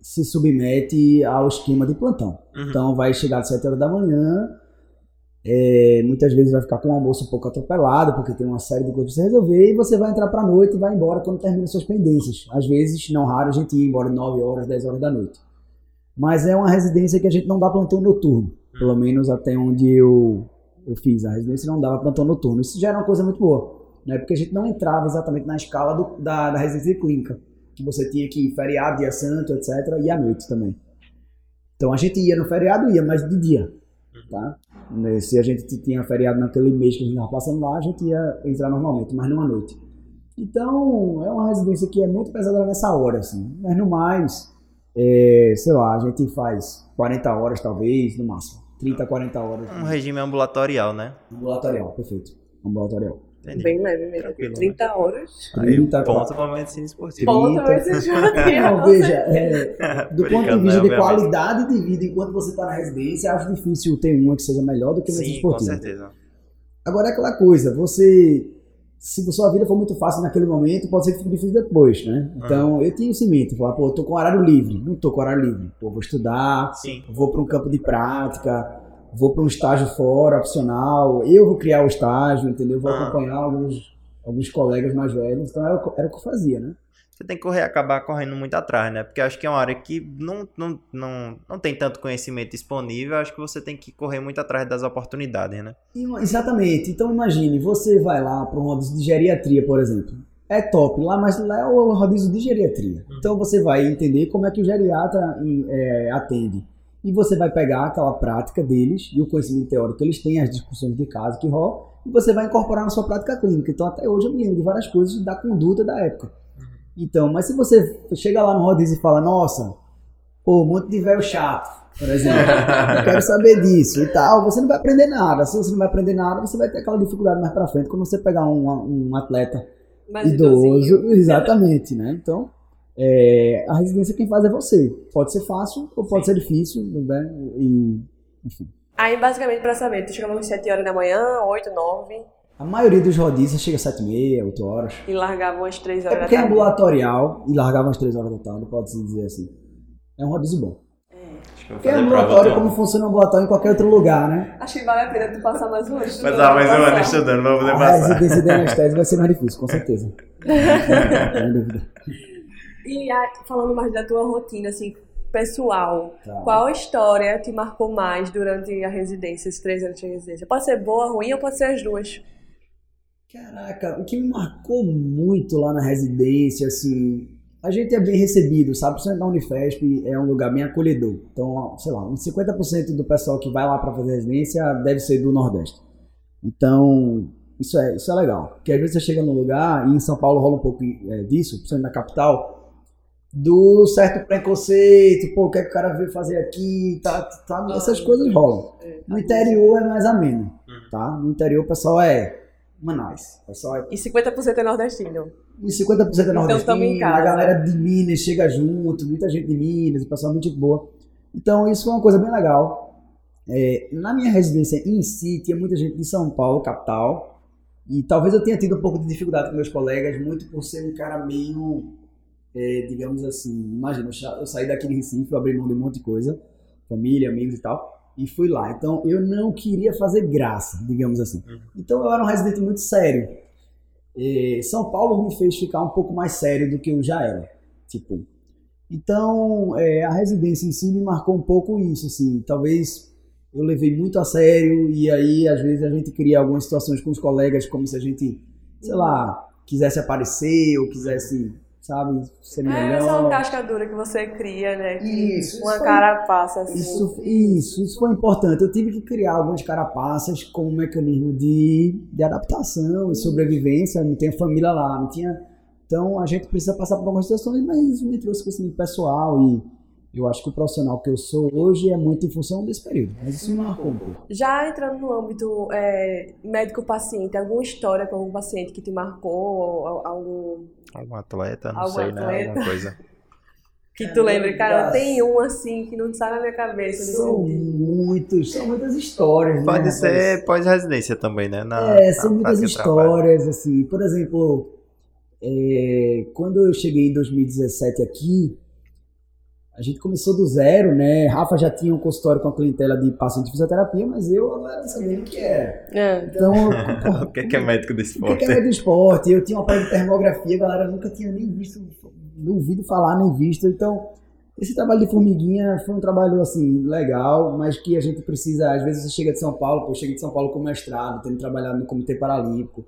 se submete ao esquema de plantão.
Uhum.
Então vai chegar às 7 horas da manhã, é, muitas vezes vai ficar com o almoço um pouco atropelado, porque tem uma série de coisas pra você resolver, e você vai entrar pra noite e vai embora quando termina suas pendências. Às vezes, não raro, a gente ia embora 9 horas, 10 horas da noite. Mas é uma residência que a gente não dá plantão noturno. Pelo menos até onde eu, eu fiz. A residência não dava plantão noturno. Isso já era uma coisa muito boa. Né? Porque a gente não entrava exatamente na escala do- da, da residência clínica. Que você tinha que ir feriado, dia santo, etc. E à noite também. Então a gente ia no feriado, ia, mas de dia. Tá? Né, Se a gente tinha feriado naquele mês que a gente estava passando lá, a gente ia entrar normalmente, mas não à noite. Então, é uma residência que é muito pesada nessa hora, assim. Mas no mais, é, sei lá, a gente faz 40 horas talvez, no máximo. 30, 40 horas.
Um regime ambulatorial, né?
Ambulatorial, perfeito. Ambulatorial.
Entendi.
Bem leve mesmo.
Tranquilo,
30 horas.
Aí,
30,
ponto pra medicina esportiva.
Ponto,
30.
mas você já tinha.
Não, veja, é, do ponto de vista
né,
de qualidade de vida enquanto você está na residência, acho difícil ter uma que seja melhor do que a medicina
Sim, com
esportiva.
certeza.
Agora é aquela coisa, você. Se a sua vida for muito fácil naquele momento, pode ser que fique difícil depois, né? Então, eu tinha em mente, falar, pô, eu tô com horário livre. Não tô com horário livre. Pô, vou estudar,
Sim.
vou para um campo de prática, vou para um estágio fora, opcional. Eu vou criar o estágio, entendeu? Vou
Ah.
acompanhar alguns, alguns colegas mais velhos. Então, era, o- era o que eu fazia, né?
Você tem que correr, acabar correndo muito atrás, né? Porque acho que é uma área que não, não, não, não tem tanto conhecimento disponível. Acho que você tem que correr muito atrás das oportunidades, né?
Exatamente. Então imagine, você vai lá para um rodízio de geriatria, por exemplo. É top lá, mas lá é o rodízio de geriatria. Então você vai entender como é que o geriatra é, atende. E você vai pegar aquela prática deles e o conhecimento teórico que eles têm, as discussões de caso que rolam, e você vai incorporar na sua prática clínica. Então até hoje eu me lembro de várias coisas da conduta da época. Então, mas se você chega lá no rodízio e fala, nossa, pô, um monte de velho chato, por exemplo, eu quero saber disso e tal, você não vai aprender nada. Se você não vai aprender nada, você vai ter aquela dificuldade mais pra frente quando você pegar um, um atleta idoso.
idosinho.
Exatamente, né? Então, é, a residência quem faz é você. Pode ser fácil ou pode ser difícil, né? E, enfim.
Aí, basicamente, pra saber, tu chegava às 7 horas da manhã, 8, 9,
A maioria dos rodízios chega às 7h30, 8 horas.
e largava às 3
É
horas
é
da tarde.
ambulatorial e largava às 3 horas da tarde, pode-se dizer assim. É um rodízio bom.
Acho que eu vou
Porque é
fazer
ambulatório como funciona o ambulatório em qualquer outro lugar, né?
Acho que vale a pena tu passar mais um ano. estudando
Passar mais um ano estudando pra poder
A
passar.
residência de anestésia vai ser mais difícil, com certeza. Sem dúvida.
E falando mais da tua rotina, assim, pessoal,
Tá.
qual história te marcou mais durante a residência, esses três anos de residência? Pode ser boa, ruim ou pode ser as duas?
Caraca, o que me marcou muito lá na residência, assim, a gente é bem recebido, sabe? Principalmente na Unifesp é um lugar bem acolhedor. Então, sei lá, uns 50% do pessoal que vai lá para fazer residência deve ser do Nordeste. Então, isso é, isso é legal. Porque às vezes você chega num lugar, e em São Paulo rola um pouco é, disso, principalmente na capital, do certo preconceito, pô, o que é que o cara veio fazer aqui, tá, tá, essas coisas rolam. No interior é mais ameno, tá? No interior o pessoal é Manaus. Pessoal é
E 50% é nordestino.
uns 50% é
Então,
nordestino,
em
a
casa.
galera de Minas chega junto, muita gente de Minas, o pessoal é muito boa. Então isso foi uma coisa bem legal. É, na minha residência em si, tinha muita gente de São Paulo, capital, e talvez eu tenha tido um pouco de dificuldade com meus colegas, muito por ser um cara meio, é, digamos assim, imagina, eu sa- eu saí daqui de Recife, eu abri mão de um monte de coisa, família, amigos e tal, e fui lá. Então eu não queria fazer graça, digamos assim. Então eu era um residente muito sério. E São Paulo me fez ficar um pouco mais sério do que eu já era. Tipo, então é, a residência em si me marcou um pouco isso, assim. Talvez eu levei muito a sério e aí às vezes a gente cria algumas situações com os colegas como se a gente, sei lá, quisesse aparecer ou quisesse, sabe, ser
É
melhor.
essa casca dura que você cria, né? Que
Isso,
uma
isso foi-
cara passa assim.
Isso, isso, isso foi importante. Eu tive que criar algumas carapaças como um mecanismo de, de adaptação e sobrevivência. Não tinha família lá, não tinha. Então a gente precisa passar por algumas situações, mas isso me trouxe crescimento pessoal e eu acho que o profissional que eu sou hoje é muito em função desse período. Mas isso me marcou um pouco.
Já entrando no âmbito é, médico-paciente, alguma história com algum paciente que te marcou, ou, ou algum
Algum atleta, não
Algum
sei, né?
atleta.
Alguma coisa.
que tu lembre? Cara,
Nossa.
tem um assim que não sai na minha cabeça.
São muitos, são muitas histórias. né,
Pode
rapaz?
ser pós-residência também, né? Na,
É,
na
são muitas
de trabalho.
histórias, assim. Por exemplo, é, quando eu cheguei em 2017 aqui, a gente começou do zero, né? Rafa já tinha um consultório com a clientela de paciente de fisioterapia, mas eu agora não sabia o que era.
É.
Então, porra,
O que é, que é médico do
o que
esporte?
que é do esporte? Eu tinha uma parte de termografia, a galera nunca tinha nem visto, não ouvido falar, nem visto. Então, esse trabalho de formiguinha foi um trabalho, assim, legal, mas que a gente precisa, às vezes você chega de São Paulo, pô, eu cheguei de São Paulo com mestrado, tendo trabalhado no Comitê Paralímpico,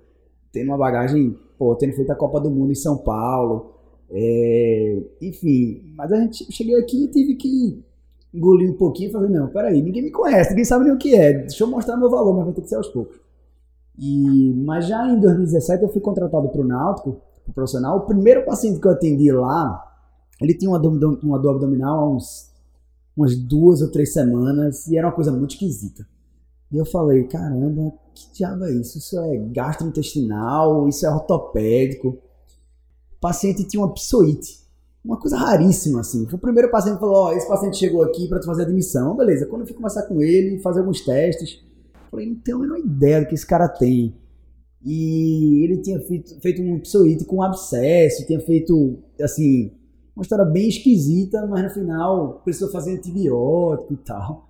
tendo uma bagagem, pô, tendo feito a Copa do Mundo em São Paulo, é, enfim, mas a gente cheguei aqui e tive que engolir um pouquinho e fazer, não, peraí, ninguém me conhece, ninguém sabe nem o que é, deixa eu mostrar meu valor, mas vai ter que ser aos poucos. E, mas já em 2017 eu fui contratado para o Náutico, pro profissional. O primeiro paciente que eu atendi lá, ele tinha uma dor, uma dor abdominal há uns, umas duas ou três semanas e era uma coisa muito esquisita. E eu falei, caramba, que diabo é isso? Isso é gastrointestinal, isso é ortopédico. Paciente tinha uma psoite, uma coisa raríssima assim. Foi o primeiro paciente que falou, ó, esse paciente chegou aqui para tu fazer admissão. Beleza, quando eu fui conversar com ele, fazer alguns testes, Falei, não tenho a menor ideia do que esse cara tem. E ele tinha feito, feito um psoite com abscesso, tinha feito, assim, uma história bem esquisita, mas no final precisou fazer antibiótico e tal.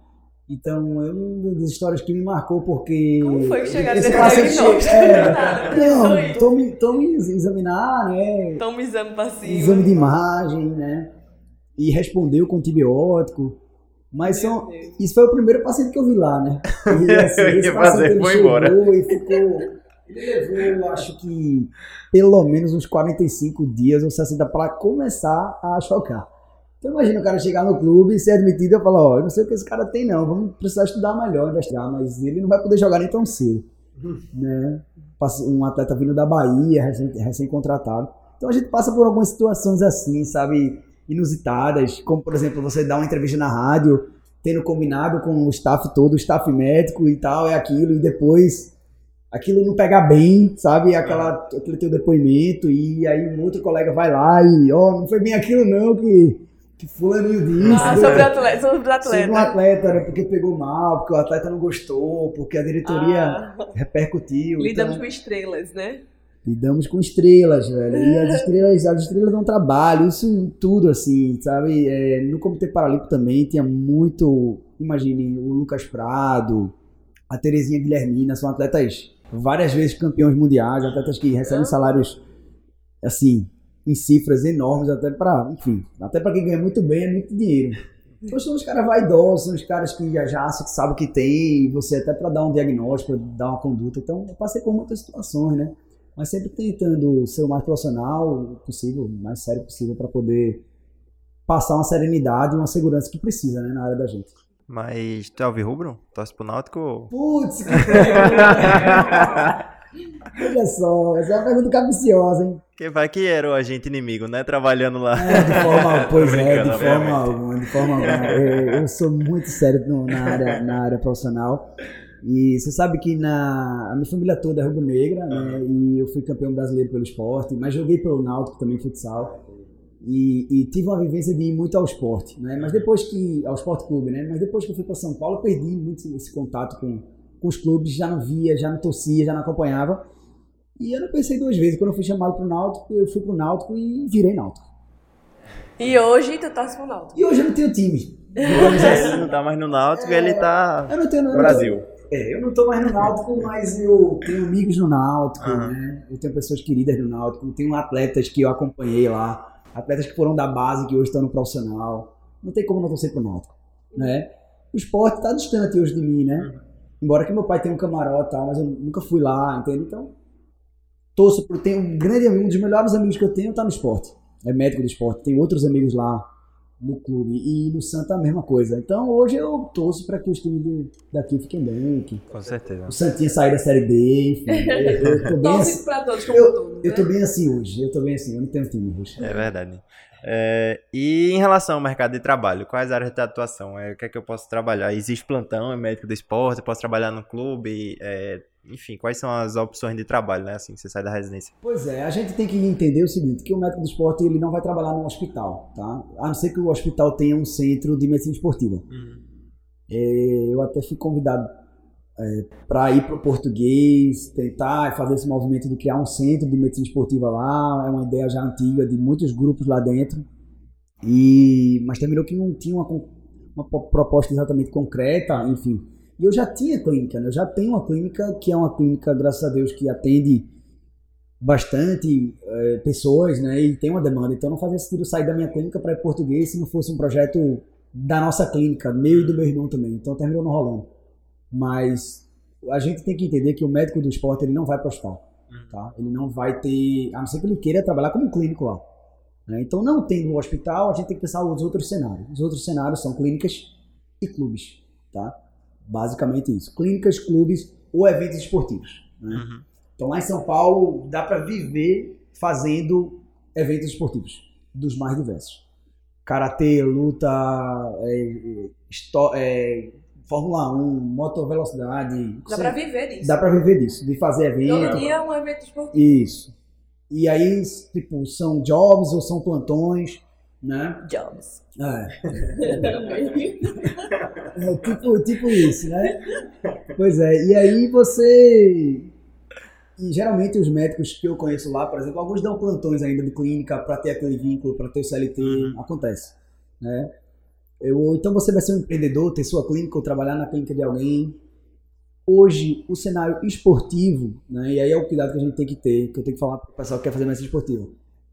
Então, é uma das histórias que me marcou porque.
Como foi que chegaram
esse
nesse
paciente
diagnóstico?
é, Não, tome, tome examinar, né?
Toma um exame passivo.
exame de imagem, né? E respondeu com antibiótico. Mas são,
Deus.
isso foi o primeiro paciente que eu vi lá, né? E assim,
Eu
esse
fazer,
ele
foi embora.
e ficou. Ele levou, eu acho que, pelo menos uns 45 dias ou 60 para começar a chocar. Então imagina o cara chegar no clube, ser admitido e eu falar, ó, eu não sei o que esse cara tem não, vamos precisar estudar melhor, investigar, mas ele não vai poder jogar nem tão cedo. Né? Passe- Um atleta vindo da Bahia, recém- recém-contratado. Então a gente passa por algumas situações assim, sabe, inusitadas, como por exemplo, você dá uma entrevista na rádio, tendo combinado com o staff todo, o staff médico e tal, é aquilo, e depois aquilo não pega bem, sabe? Aquela, aquele teu depoimento, e aí um outro colega vai lá e, ó, não foi bem aquilo não que, que fulaninho disse.
Ah,
né?
sobre o atleta. Sobre o
Sobre um
atleta.
atleta, né? Porque pegou mal, porque o atleta não gostou, porque a diretoria
Ah,
repercutiu.
lidamos
então,
com estrelas, né?
lidamos com estrelas, velho. E as estrelas, as estrelas dão trabalho, isso em tudo, assim, sabe? É, no Comitê Paralímpico também tinha muito. Imagine, o Lucas Prado, a Terezinha Guilhermina, são atletas várias vezes campeões mundiais, atletas que recebem salários, assim, em cifras enormes, até para, enfim, até para quem ganha muito bem é muito dinheiro. Então são os caras vaidosos, são os caras que já, já que sabem o que tem, e você até para dar um diagnóstico, dar uma conduta. Então eu passei por muitas situações, né? Mas sempre tentando ser o mais profissional possível, o mais sério possível, para poder passar uma serenidade e uma segurança que precisa, né, na área da gente.
Mas tu é alvirrubro? Torce pro Náutico?
Putz! Olha só, essa é uma pergunta capciosa, hein?
Que vai que era o agente inimigo, né? Trabalhando lá.
É, de forma, pois é, de forma alguma, de forma alguma. Eu, eu sou muito sério no- na área, na área profissional. E você sabe que na, a minha família toda é rubro-negra, né? E eu fui campeão brasileiro pelo esporte, mas joguei pelo Náutico também, futsal. E, e tive uma vivência de ir muito ao esporte, né? Mas depois que... Ao esporte clube, né? Mas depois que eu fui para São Paulo, perdi muito esse contato com os clubes. Já não via, já não torcia, já não acompanhava. E eu não pensei duas vezes. Quando eu fui chamado para o Náutico, eu fui para o Náutico e virei Náutico.
E hoje tu torce pro Náutico.
E hoje eu não tenho time. assim.
Não tá mais no Náutico, ele tá
Eu não tenho... eu não
Brasil.
É, eu não tô mais no Náutico, mas eu tenho amigos no Náutico,
Aham.
né? Eu tenho pessoas queridas no Náutico, tenho atletas que eu acompanhei lá, atletas que foram da base, que hoje estão no profissional. Não tem como não torcer pro Náutico, né? O esporte tá distante hoje de mim, né? Embora que meu pai tenha um camarote e tal, mas eu nunca fui lá, entende? Então, torço por... Tenho um grande amigo, um dos melhores amigos que eu tenho tá no esporte. É médico do esporte. Tem outros amigos lá no clube. E no Santa a mesma coisa. Então, hoje eu torço para que os times de- daqui fiquem bem, que
Com certeza.
o Santinha sair da Série D, enfim. Eu, eu tô bem assim,
pra todos
eu,
todo,
eu
né?
tô bem assim hoje. Eu tô bem assim, eu não tenho time hoje.
É verdade. É, e em relação ao mercado de trabalho, quais áreas de atuação? É, o que é que eu posso trabalhar? Existe plantão, é médico do esporte, eu posso trabalhar no clube? É, enfim, quais são as opções de trabalho, né? Assim, você sai da residência.
Pois é, a gente tem que entender o seguinte, que o médico do esporte ele não vai trabalhar no hospital, tá? A não ser que o hospital tenha um centro de medicina esportiva. É, eu até fui convidado para ir para o português, tentar fazer esse movimento de criar um centro de medicina esportiva lá. É uma ideia já antiga de muitos grupos lá dentro. E mas terminou que não tinha uma, uma po- proposta exatamente concreta, enfim. E eu já tinha clínica, né? Eu já tenho uma clínica que é uma clínica, graças a Deus, que atende bastante eh, pessoas, né? E tem uma demanda. Então não fazia sentido sair da minha clínica para ir português se não fosse um projeto da nossa clínica, meu e do meu irmão também. Então terminou não rolando. Mas a gente tem que entender que o médico do esporte ele não vai para o hospital, tá? Ele não vai ter, a não ser que ele queira trabalhar como clínico lá. né? Então não tendo um hospital, a gente tem que pensar os outros cenários. Os outros cenários são clínicas e clubes, tá? Basicamente isso. Clínicas, clubes ou eventos esportivos. Né?
Uhum.
Então lá em São Paulo dá para viver fazendo eventos esportivos dos mais diversos. Karatê, luta, é, é, Fórmula 1, motovelocidade.
Dá pra viver disso.
Dá para viver disso, de fazer
Todo
evento.
dia é um evento esportivo.
Isso. E aí, tipo, são jobs ou são plantões, né?
Jobs.
É. É tipo, tipo isso, né? Pois é, e aí você. E geralmente os médicos que eu conheço lá, por exemplo, alguns dão plantões ainda de clínica para ter aquele vínculo, para ter o CLT,
Uhum.
acontece. Né? Eu, então você vai ser um empreendedor, ter sua clínica ou trabalhar na clínica de alguém. Hoje, o cenário esportivo, né? e aí é o cuidado que a gente tem que ter, que eu tenho que falar para o pessoal que quer fazer medicina esportiva.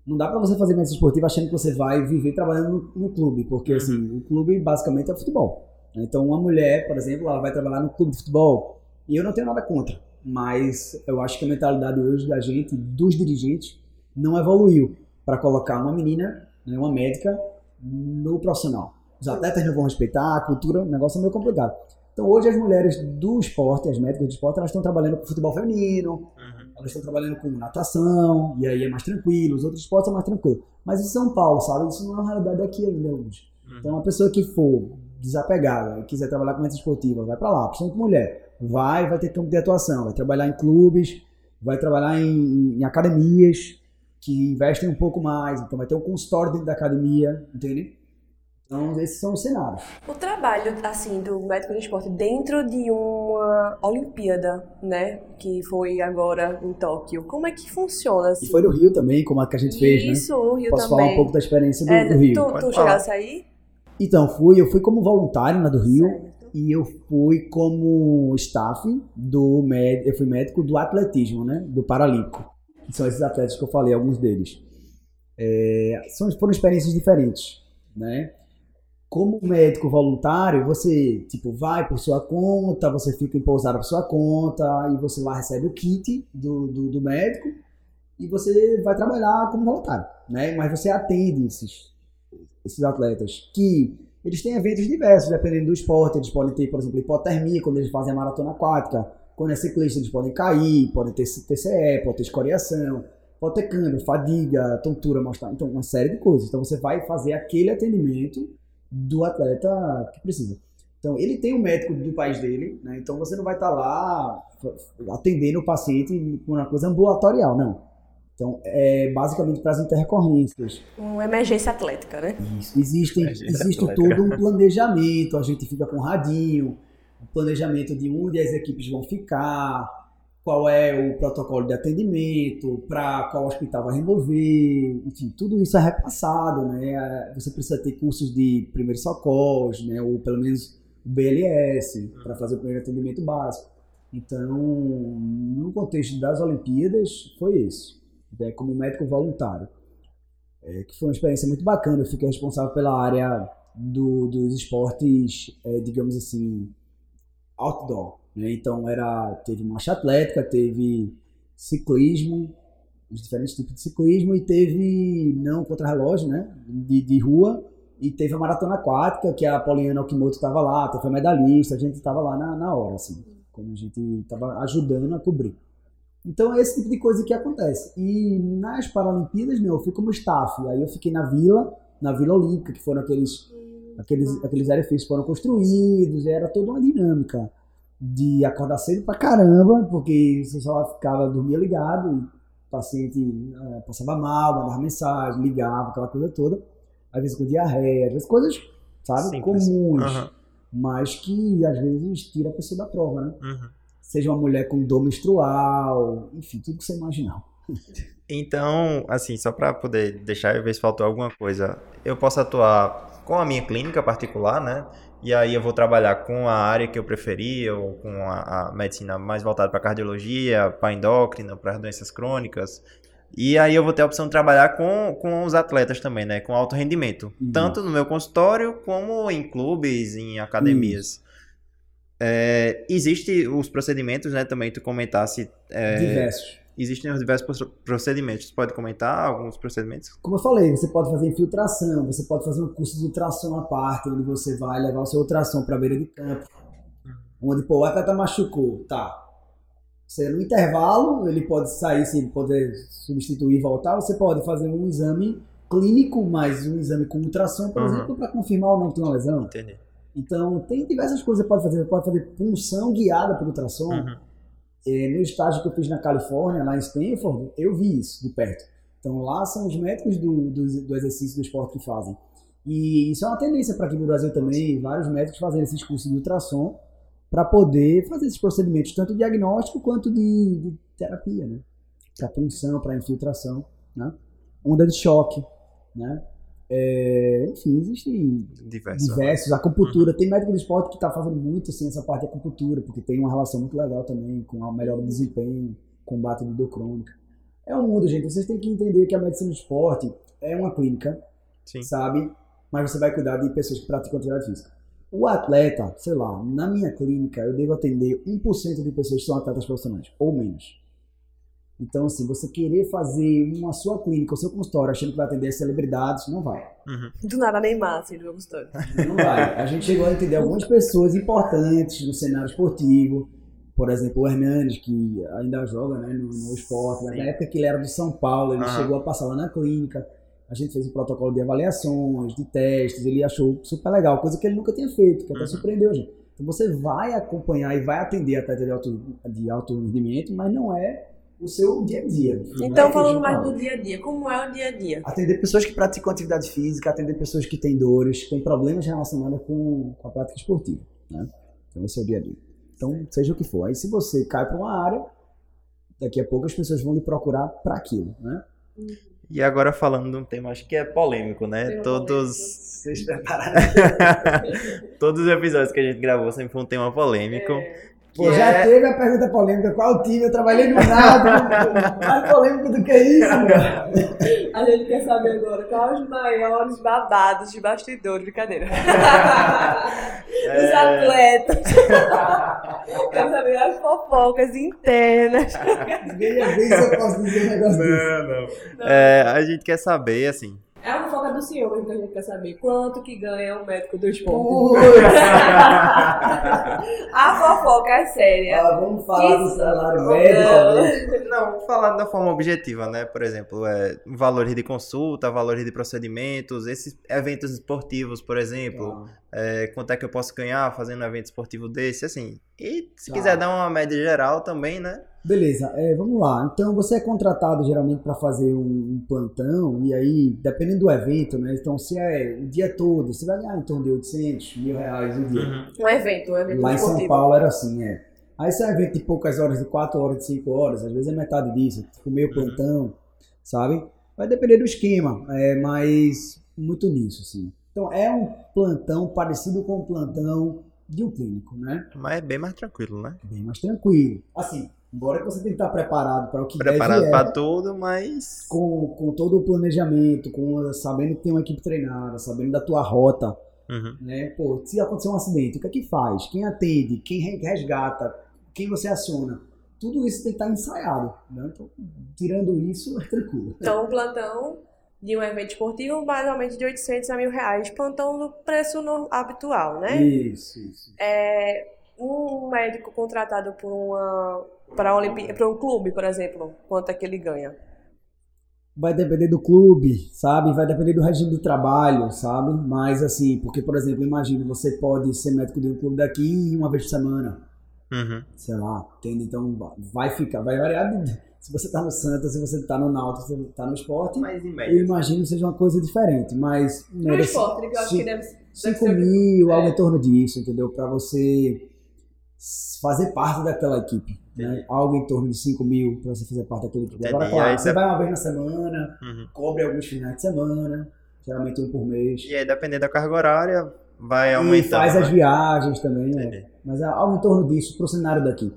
Não dá para você fazer medicina esportiva achando que você vai viver trabalhando no, no clube, porque assim, o clube basicamente é futebol. né? Então, uma mulher, por exemplo, ela vai trabalhar no clube de futebol, e eu não tenho nada contra, mas eu acho que a mentalidade hoje da gente, dos dirigentes, não evoluiu para colocar uma menina, né, uma médica, no profissional. Os atletas não vão respeitar, a cultura, o negócio é meio complicado. Então, hoje as mulheres do esporte, as médicas do esporte, elas estão trabalhando com futebol feminino, elas estão trabalhando com natação, e aí é mais tranquilo, os outros esportes são mais tranquilos. Mas em São Paulo, sabe, isso não é uma realidade daqui ainda hoje. Então, uma pessoa que for desapegada e quiser trabalhar com medicina esportiva, vai para lá, principalmente mulher. Vai, vai ter campo de atuação, vai trabalhar em clubes, vai trabalhar em, em academias que investem um pouco mais, então vai ter um consultório dentro da academia, entende? Então, esses são os cenários.
O trabalho, assim, do médico do esporte dentro de uma Olimpíada, né? Que foi agora em Tóquio. Como é que funciona,
E
assim?
foi no Rio também, como a que a gente fez, né?
Isso, no Rio
Posso
também.
falar um pouco da experiência do,
É,
do Rio?
Tu, tu chegasse aí?
Então, fui, eu fui como voluntário na do Rio
Certo.
e eu fui como staff do médico, eu fui médico do atletismo, né? Do Paralímpico. Que são esses atletas que eu falei, alguns deles. É, são, foram experiências diferentes, né? Como médico voluntário, você, tipo, vai por sua conta, você fica em pousada por sua conta, e você lá recebe o kit do, do, do médico, e você vai trabalhar como voluntário, né? Mas você atende esses, esses atletas que eles têm eventos diversos, dependendo do esporte. Eles podem ter, por exemplo, hipotermia quando eles fazem a maratona aquática. Quando é ciclista, eles podem cair, podem ter TCE, pode ter escoriação, pode ter câmbio, fadiga, tontura. Então, uma série de coisas. Então, você vai fazer aquele atendimento do atleta que precisa. Então, ele tem um médico do país dele, né? Então você não vai estar lá atendendo o paciente por uma coisa ambulatorial, não. Então, é basicamente para as intercorrências.
Uma emergência atlética, né?
Isso. Existem, existe
atlética.
todo um planejamento, a gente fica com radinho, o planejamento de onde as equipes vão ficar, qual é o protocolo de atendimento, para qual hospital vai remover, enfim, tudo isso é repassado, né? Você precisa ter cursos de primeiros socorros, né? Ou pelo menos o BLS, para fazer o primeiro atendimento básico. Então, no contexto das Olimpíadas, foi isso. É, como médico voluntário. É, que foi uma experiência muito bacana. Eu fiquei responsável pela área do- dos esportes, é, digamos assim, outdoor. Né? Então, era, teve marcha atlética, teve ciclismo, os diferentes tipos de ciclismo, e teve não contra-relógio, né? De, de rua, e teve a maratona aquática, que a Poliana Okimoto estava lá, teve a medalhista, a gente estava lá na, na hora, assim, como a gente estava ajudando a cobrir. Então é esse tipo de coisa que acontece. E nas Paralimpíadas, não, eu fui como staff. Aí eu fiquei na vila, na Vila Olímpica, que foram aqueles, aqueles, aqueles que foram construídos, era toda uma dinâmica de acordar cedo pra caramba, porque você só ficava, dormia ligado, e o paciente eh, passava mal, mandava mensagem, ligava, aquela coisa toda. Às vezes com diarreia, às vezes coisas, sabe, comuns,
Aham.
mas que às vezes tira a pessoa da prova, né?
Uhum.
Seja uma mulher com dor menstrual, enfim, tudo que você imaginar.
Então, assim, só para poder deixar e ver se faltou alguma coisa, eu posso atuar com a minha clínica particular, né? E aí eu vou trabalhar com a área que eu preferir, ou com a, a medicina mais voltada para cardiologia, para endócrina, para doenças crônicas. E aí eu vou ter a opção de trabalhar com, com os atletas também, né? Com alto rendimento.
Uhum.
Tanto no meu consultório, como em clubes, em academias. É, existe os procedimentos, né? Também tu comentasse. é,
Diversos.
Existem os diversos pro- procedimentos. Você pode comentar alguns procedimentos?
Como eu falei, você pode fazer infiltração, você pode fazer um curso de ultrassom à parte, onde você vai levar o seu ultrassom para a beira de campo. Onde, pô, o atleta machucou, tá. Você, no intervalo, ele pode sair, se poder substituir e voltar, você pode fazer um exame clínico, mais um exame com ultrassom, por
Uhum.
exemplo, para confirmar ou não que tem uma lesão.
Entendi.
Então, tem diversas coisas que você pode fazer. Você pode fazer punção guiada por ultrassom.
Uhum.
É, no estágio que eu fiz na Califórnia, lá em Stanford, eu vi isso de perto. Então lá são os médicos do, do, do exercício do esporte que fazem. E isso é uma tendência para aqui no Brasil também, vários médicos fazendo esses cursos de ultrassom para poder fazer esses procedimentos, tanto diagnóstico quanto de, de terapia, né? Para punção, para infiltração, né? Onda de choque, né? É, enfim, existem
Diversos.
diversos, acupuntura. Tem médico do esporte que está fazendo muito assim, essa parte de acupuntura, porque tem uma relação muito legal também com a melhora do desempenho, combate de dor crônica. É um mundo, gente. Vocês têm que entender que a medicina do esporte é uma clínica,
Sim.
sabe? Mas você vai cuidar de pessoas que praticam atividade física. O atleta, sei lá, na minha clínica eu devo atender 1% de pessoas que são atletas profissionais, ou menos. Então, assim, você querer fazer uma sua clínica, o seu consultório, achando que vai atender celebridades, não vai.
Uhum.
Do nada Neymar, assim, do meu consultório.
Não vai. A gente chegou a entender algumas pessoas importantes no cenário esportivo. Por exemplo, o Hernandes, que ainda joga né, no, no esporte. Na época que ele era do São Paulo, ele
Aham.
chegou a passar lá na clínica. A gente fez um protocolo de avaliações, de testes. Ele achou super legal, coisa que ele nunca tinha feito, que até
Uhum.
surpreendeu a gente. Então você vai acompanhar e vai atender atleta de alto, de alto rendimento, mas não é o seu dia a dia. É
Então,
a
falando mais do dia a dia, como é o dia a dia?
Atender pessoas que praticam atividade física, atender pessoas que têm dores, têm problemas relacionados com, com a prática esportiva. Né? Então, esse é o dia a dia. Então, seja o que for. Aí, se você cai para uma área, daqui a pouco as pessoas vão lhe procurar para aquilo. Né?
E agora falando de um tema, acho que é polêmico, né?
Tema
Todos.
Vocês prepararam?
Todos os episódios que a gente gravou sempre foi um tema polêmico.
Pô, já
é-
teve a pergunta polêmica: qual time? Eu trabalhei no nada. Mais polêmico do que isso, mano.
A gente quer saber agora quais os maiores babados de bastidor, brincadeira. Os atletas. Quero saber as fofocas internas.
Veja bem se eu posso dizer um negócio desse.
não. É, a gente quer saber, assim.
É a fofoca do senhor que a gente quer saber. Quanto que ganha um médico do esporte? A fofoca é séria.
Ah, vamos falar do
Isso.
salário
Não.
médico. né?
Não, falando da forma objetiva, né? Por exemplo, é, valores de consulta, valores de procedimentos, esses eventos esportivos, por exemplo. É, quanto é que eu posso ganhar fazendo um evento esportivo desse, assim. E se
Tá.
quiser dar uma média geral também, né?
Beleza, é, vamos lá. Então você é contratado geralmente para fazer um, um plantão, e aí, dependendo do evento, né? Então, se é o dia todo, você vai ganhar em torno de 800 mil reais o dia.
Um evento, um evento
Lá em São. Paulo era assim, é. Aí se é um evento de poucas horas, de 4 horas, de 5 horas, às vezes é metade disso, tipo meio plantão, sabe? Vai depender do esquema, é, mas muito nisso, assim. Então é um plantão parecido com o plantão de um clínico, né?
Mas é bem mais tranquilo, né?
Bem mais tranquilo. Assim, embora você tenha que estar preparado para o que
Preparado
deve é,
pra tudo, mas.
com, com todo o planejamento, com sabendo que tem uma equipe treinada, sabendo da tua rota,
Uhum.
né? Pô, se acontecer um acidente, o que é que faz? Quem atende? Quem re- resgata? Quem você aciona? Tudo isso tem que estar ensaiado, né? Então, tirando isso, é tranquilo.
Então, um plantão de um evento esportivo, mais ou menos de 800 a mil reais. Plantão no preço no- habitual, né?
Isso, isso.
É, um médico contratado por uma para Olimpí- para um clube, por exemplo, quanto é que ele ganha?
Vai depender do clube, sabe? Vai depender do regime de trabalho, sabe? Mas assim, porque, por exemplo, imagina, você pode ser médico de um clube daqui uma vez por semana.
Uhum.
sei lá, entende? Então vai ficar, vai variar de- se você tá no Santos, se você tá no Náutico, se você tá no esporte, eu imagino que seja uma coisa diferente, mas
No esporte, eu acho que deve, deve
5
ser.
mil, algo
É.
em torno disso, entendeu? Pra você fazer parte daquela equipe, né? Algo em torno de 5 mil pra você fazer parte daquela equipe.
Entendi.
Agora,
E
claro, você vai uma vez na semana,
Uhum.
cobre alguns finais de semana, geralmente um por mês,
E aí, dependendo da carga horária, vai
e
aumentando.
faz as
né?
viagens também, né? Mas é algo em torno disso pro cenário daqui.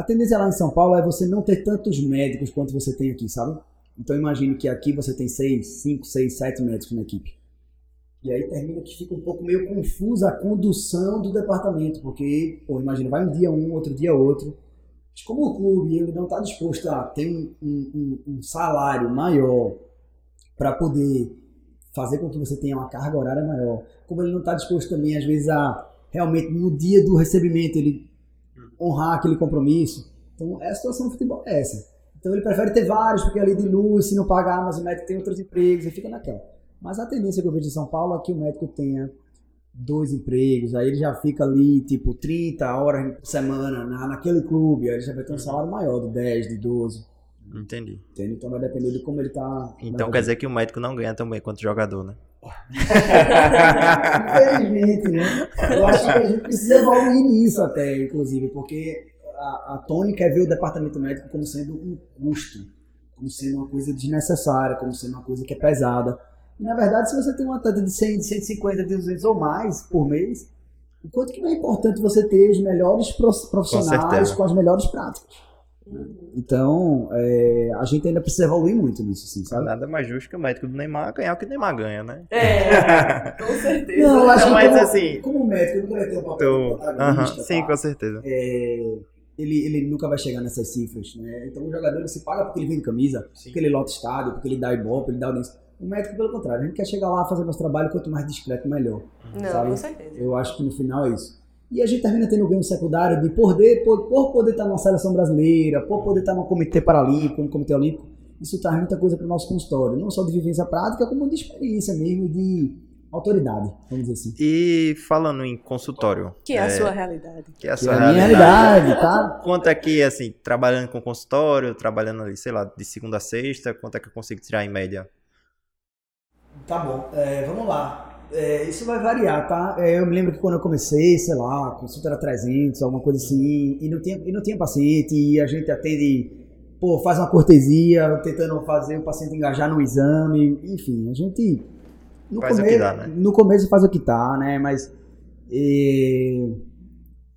A tendência lá em São Paulo é você não ter tantos médicos quanto você tem aqui, sabe? Então imagine que aqui você tem seis, cinco, seis, sete médicos na equipe. E aí termina que fica um pouco meio confusa a condução do departamento, porque, pô, imagina, vai um dia um, outro dia outro. Mas como o clube ele não está disposto a ter um, um- um- salário maior para poder fazer com que você tenha uma carga horária maior, como ele não está disposto também, às vezes, a realmente no dia do recebimento ele honrar aquele compromisso. Então, é a situação do futebol é essa. Então, ele prefere ter vários, porque ali de luz, se não pagar, mas o médico tem outros empregos e fica naquela. Mas a tendência que eu vejo em São Paulo é que o médico tenha dois empregos, aí ele já fica ali, tipo, 30 horas por semana na, naquele clube, aí ele já vai ter um salário maior, de 10, de 12,
Entendi.
entende? Então vai depender de como ele tá...
Então quer dizer que o médico não ganha tão bem quanto o jogador, né?
Infelizmente, né? Eu acho que a gente precisa evoluir nisso até, inclusive, porque a, a Tony quer ver o departamento médico como sendo um custo, como sendo uma coisa desnecessária, como sendo uma coisa que é pesada. E, na verdade, se você tem uma atleta de 100, de 150, de 200 ou mais por mês, o quanto que não é importante você ter os melhores prof- profissionais
certeza.
com, as melhores práticas. Então, é, a gente ainda precisa evoluir muito nisso, assim, sabe?
Nada mais justo que o médico do Neymar ganhar o que o Neymar ganha, né?
É, com certeza.
Não, eu acho
Não,
que
mas
como,
assim-
como médico, ele nunca vai ter um papel
Então,
de protagonista,
aham, sim,
tá?
com certeza.
É, ele, ele nunca vai chegar nessas cifras, né? Então o jogador se paga porque ele vende camisa, porque ele lota estádio, porque ele dá ibope, ele dá audiência. O médico, pelo contrário, a gente quer chegar lá, fazer nosso trabalho, quanto mais discreto, melhor.
Não,
sabe?
com certeza.
Eu acho que no final é isso. E a gente termina tendo ganho secundário de poder, por, por poder estar na seleção brasileira, por poder estar no comitê paralímpico, no comitê olímpico, isso traz muita coisa para o nosso consultório, não só de vivência prática, como de experiência mesmo, de autoridade, vamos dizer assim.
E falando em consultório,
Que é a sua realidade.
que é a
Que
sua
é a minha
realidade.
realidade, tá?
Quanto é que, assim, trabalhando com consultório, trabalhando ali, sei lá, de segunda a sexta, quanto é que eu consigo tirar em média?
Tá bom, é, vamos lá. É, isso vai variar, tá? É, eu me lembro que quando eu comecei, sei lá, a consulta era 300, alguma coisa assim, e não tinha, e não tinha paciente, e a gente atende, pô, faz uma cortesia, tentando fazer o paciente engajar no exame, enfim, a gente. No
Faz o
come-
que dá, né?
No começo faz o que tá, né? Mas. é,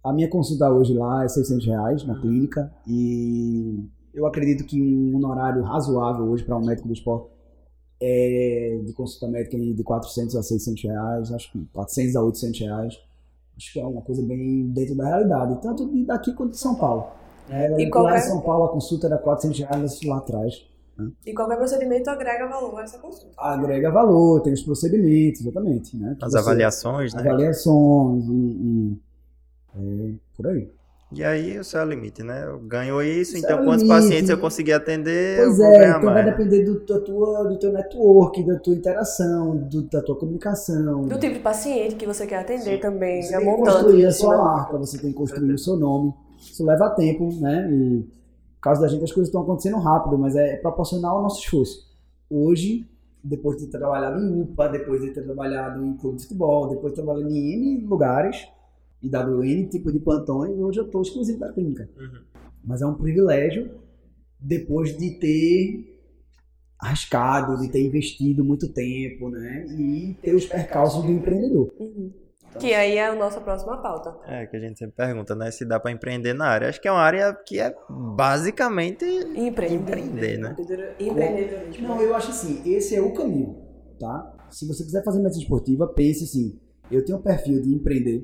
a minha consulta hoje lá é 600 reais na clínica, e eu acredito que um honorário razoável hoje para um médico do esporte é, de consulta médica de 400 a 600 reais, acho que 400 a 800 reais. Acho que é uma coisa bem dentro da realidade, tanto de daqui quanto de São Paulo. É, que lá
qualquer-
em São Paulo a consulta era 400 reais lá atrás.
E qualquer procedimento agrega valor a essa consulta.
Agrega valor, tem os procedimentos, exatamente. Né?
As
você-
avaliações, né?
Avaliações e, e é, por aí.
E aí o céu é o limite, né? Eu ganho isso, então
é
quantos
limite.
pacientes eu conseguir atender,
Pois
eu vou
é,
ganhar
então vai
mais. né?
depender do, da tua, do teu network, da tua interação, do- da tua comunicação.
Do tipo de paciente que você quer atender também,
Você
é
tem que
montante.
construir a
isso,
sua
né?
marca, você tem que construir o seu nome. Isso leva tempo, né? E por causa da gente as coisas estão acontecendo rápido, mas é proporcional ao nosso esforço. Hoje, depois de ter trabalhado em UPA, depois de ter trabalhado em clube de futebol, depois de ter trabalhado em N lugares e dado N tipo de plantões, hoje eu estou exclusivo da clínica.
Uhum.
Mas é um privilégio depois de ter arriscado, de ter investido muito tempo, né? E ter os percalços do empreendedor.
Uhum. Que aí é a nossa próxima pauta.
É, que a gente sempre pergunta, né? Se dá pra empreender na área. Acho que é uma área que é basicamente
Empreender.
empreender, né?
Empreendedorismo.
Não, eu acho assim, esse é o caminho, tá? Se você quiser fazer medicina esportiva, pense assim, eu tenho um perfil de empreender,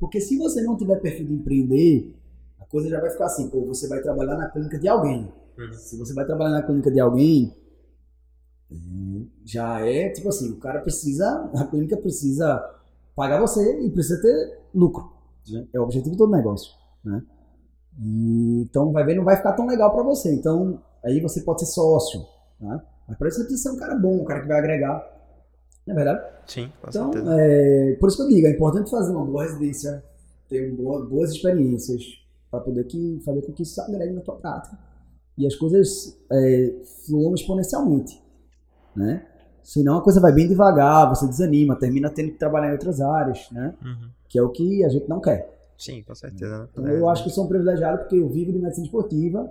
porque se você não tiver perfil de empreender, a coisa já vai ficar assim, pô, você vai trabalhar na clínica de alguém.
Uhum.
Se você vai trabalhar na clínica de alguém, já é, tipo assim, o cara precisa, a clínica precisa pagar você e precisa ter lucro. né? É o objetivo de todo negócio, né? Então vai ver, não vai ficar tão legal para você. Então aí você pode ser sócio, né? Mas para isso você precisa ser um cara bom, um cara que vai agregar. Não é verdade?
Sim, com
Então,
certeza.
é, por isso que eu digo, é importante fazer uma boa residência, ter um boa- boas experiências, para poder que, fazer com que isso agregue na tua prática. E as coisas é, fluam exponencialmente, né? Senão a coisa vai bem devagar, você desanima, termina tendo que trabalhar em outras áreas, né?
Uhum.
Que é o que a gente não quer.
Sim, com certeza. né?
Então, eu acho que sou um privilegiado porque eu vivo de medicina esportiva,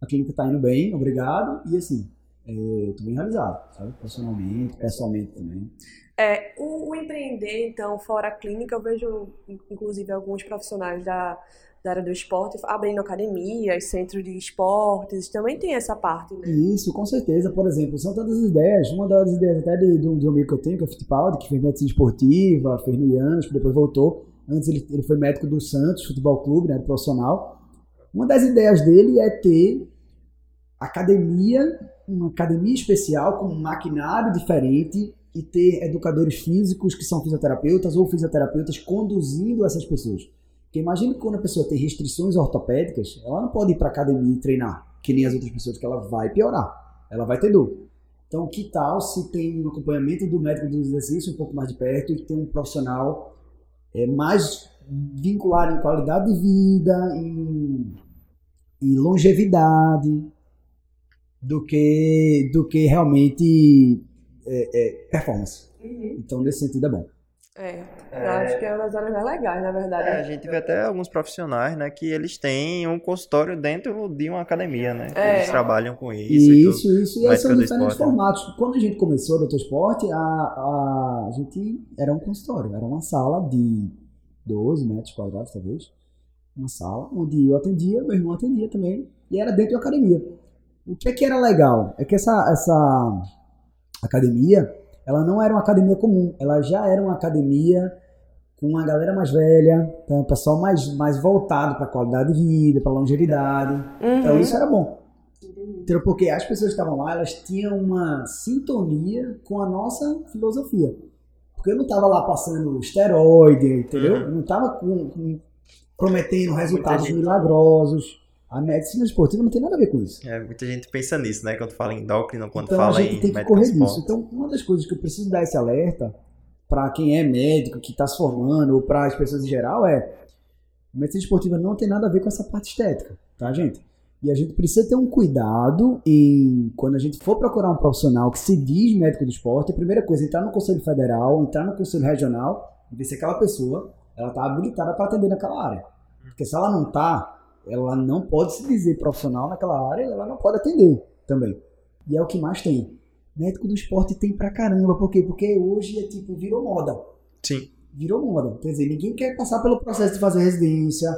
a clínica está indo bem, obrigado, e assim, estou bem realizado, sabe? Profissionalmente, pessoalmente também.
É, o, o empreender, então, fora a clínica, eu vejo, in- inclusive, alguns profissionais da, da área do esporte abrindo academias, centros de esportes, também tem essa parte, né?
Isso, com certeza. Por exemplo, são tantas ideias. Uma das ideias até de, de um de um amigo que eu tenho, que é o Fittipaldi, que fez medicina esportiva, fez no Iansp, depois voltou. Antes ele, ele foi médico do Santos Futebol Clube, né, profissional. Uma das ideias dele é ter academia, uma academia especial com um maquinário diferente e ter educadores físicos que são fisioterapeutas ou fisioterapeutas conduzindo essas pessoas. Porque imagina que quando a pessoa tem restrições ortopédicas, ela não pode ir para academia e treinar, que nem as outras pessoas, que ela vai piorar, ela vai ter dor. Então, que tal se tem um acompanhamento do médico do exercício um pouco mais de perto e tem um profissional é, mais vinculado em qualidade de vida, em, em longevidade, do que, do que realmente é, é, performance. Então, nesse sentido, é bom.
É, eu acho que é uma das áreas mais legais, na verdade.
É, a gente vê até alguns profissionais, né, que eles têm um consultório dentro de uma academia, né? que
É.
Eles trabalham com isso e tudo.
Isso, isso. E aí são diferentes
esporte, né?
formatos. Quando a gente começou o Doutor Esporte, a, a, a gente era um consultório, era uma sala de 12 metros quadrados, talvez. Uma sala onde eu atendia, meu irmão atendia também, e era dentro da academia. O que é que era legal? É que essa, essa academia, ela não era uma academia comum, ela já era uma academia com uma galera mais velha, então, um pessoal mais, mais voltado para qualidade de vida, para longevidade. Então
Uhum.
isso era bom. Entendeu? Porque as pessoas que estavam lá, elas tinham uma sintonia com a nossa filosofia. Porque eu não estava lá passando esteroide, entendeu?
Uhum.
Não estava com, com- prometendo resultados milagrosos. A medicina esportiva não tem nada a ver com isso.
É, muita gente pensa nisso, né? Quando fala em endócrino, quando
então a
fala
gente
em
tem que correr disso.
esporte.
Então, uma das coisas que eu preciso dar esse alerta para quem é médico, que está se formando, ou para as pessoas em geral, é a medicina esportiva não tem nada a ver com essa parte estética, tá, gente? E a gente precisa ter um cuidado em quando a gente for procurar um profissional que se diz médico do esporte, a primeira coisa, entrar no conselho federal, entrar no conselho regional, e ver se aquela pessoa ela está habilitada para atender naquela área. Porque se ela não está, ela não pode se dizer profissional naquela área, ela não pode atender também. E é o que mais tem. Médico do esporte tem pra caramba, por quê? Porque hoje é tipo, virou moda
Sim.
virou moda. Quer dizer, ninguém quer passar pelo processo de fazer residência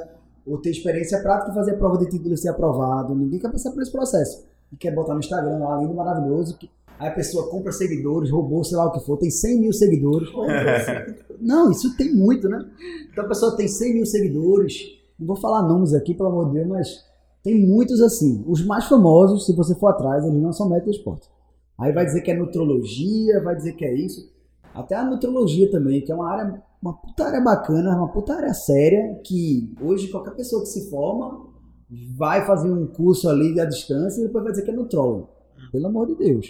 ou ter experiência prática e fazer a prova de título e ser aprovado. Ninguém quer passar por esse processo. E quer botar no Instagram lá, lindo, maravilhoso, que aí a pessoa compra seguidores, roubou, sei lá o que for, tem 100 mil seguidores. Não, isso tem muito, né? Então a pessoa tem 100 mil seguidores, não vou falar nomes aqui, pelo amor de Deus, mas tem muitos assim. Os mais famosos, se você for atrás, eles não são médicos do esporte. Aí vai dizer que é nutrologia, vai dizer que é isso. Até a nutrologia também, que é uma área uma puta bacana, uma puta séria, que hoje qualquer pessoa que se forma vai fazer um curso ali à distância e depois vai dizer que é nutrólogo. Pelo amor de Deus.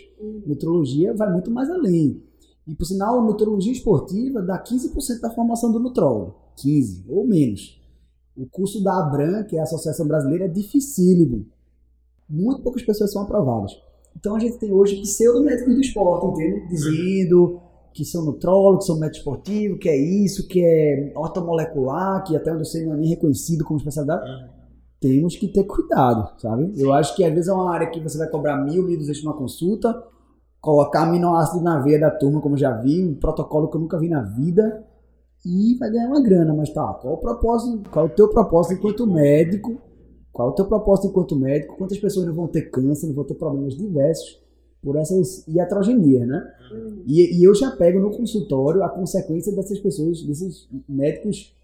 Nutrologia vai muito mais além. E, por sinal, nutrologia esportiva dá 15% da formação do nutrólogo. 15% ou menos. O curso da ABRAM, que é a Associação Brasileira, é dificílimo. Muito poucas pessoas são aprovadas. Então a gente tem hoje pseudo-médicos do esporte, entende? Dizendo que são nutrólogos, são médicos esportivos, que é isso, que é ortomolecular, que até onde eu sei não é nem reconhecido como especialidade. Temos que ter cuidado, sabe? Eu acho que às vezes é uma área que você vai cobrar mil, mil duzentos numa consulta, colocar aminoácido na veia da turma, como já vi, um protocolo que eu nunca vi na vida, e vai ganhar uma grana. Mas tá, qual o propósito, qual o teu propósito enquanto médico? Qual o teu propósito enquanto médico? Quantas pessoas não vão ter câncer, não vão ter problemas diversos por essas iatrogenias, né? E, e eu já pego no consultório a consequência dessas pessoas, desses médicos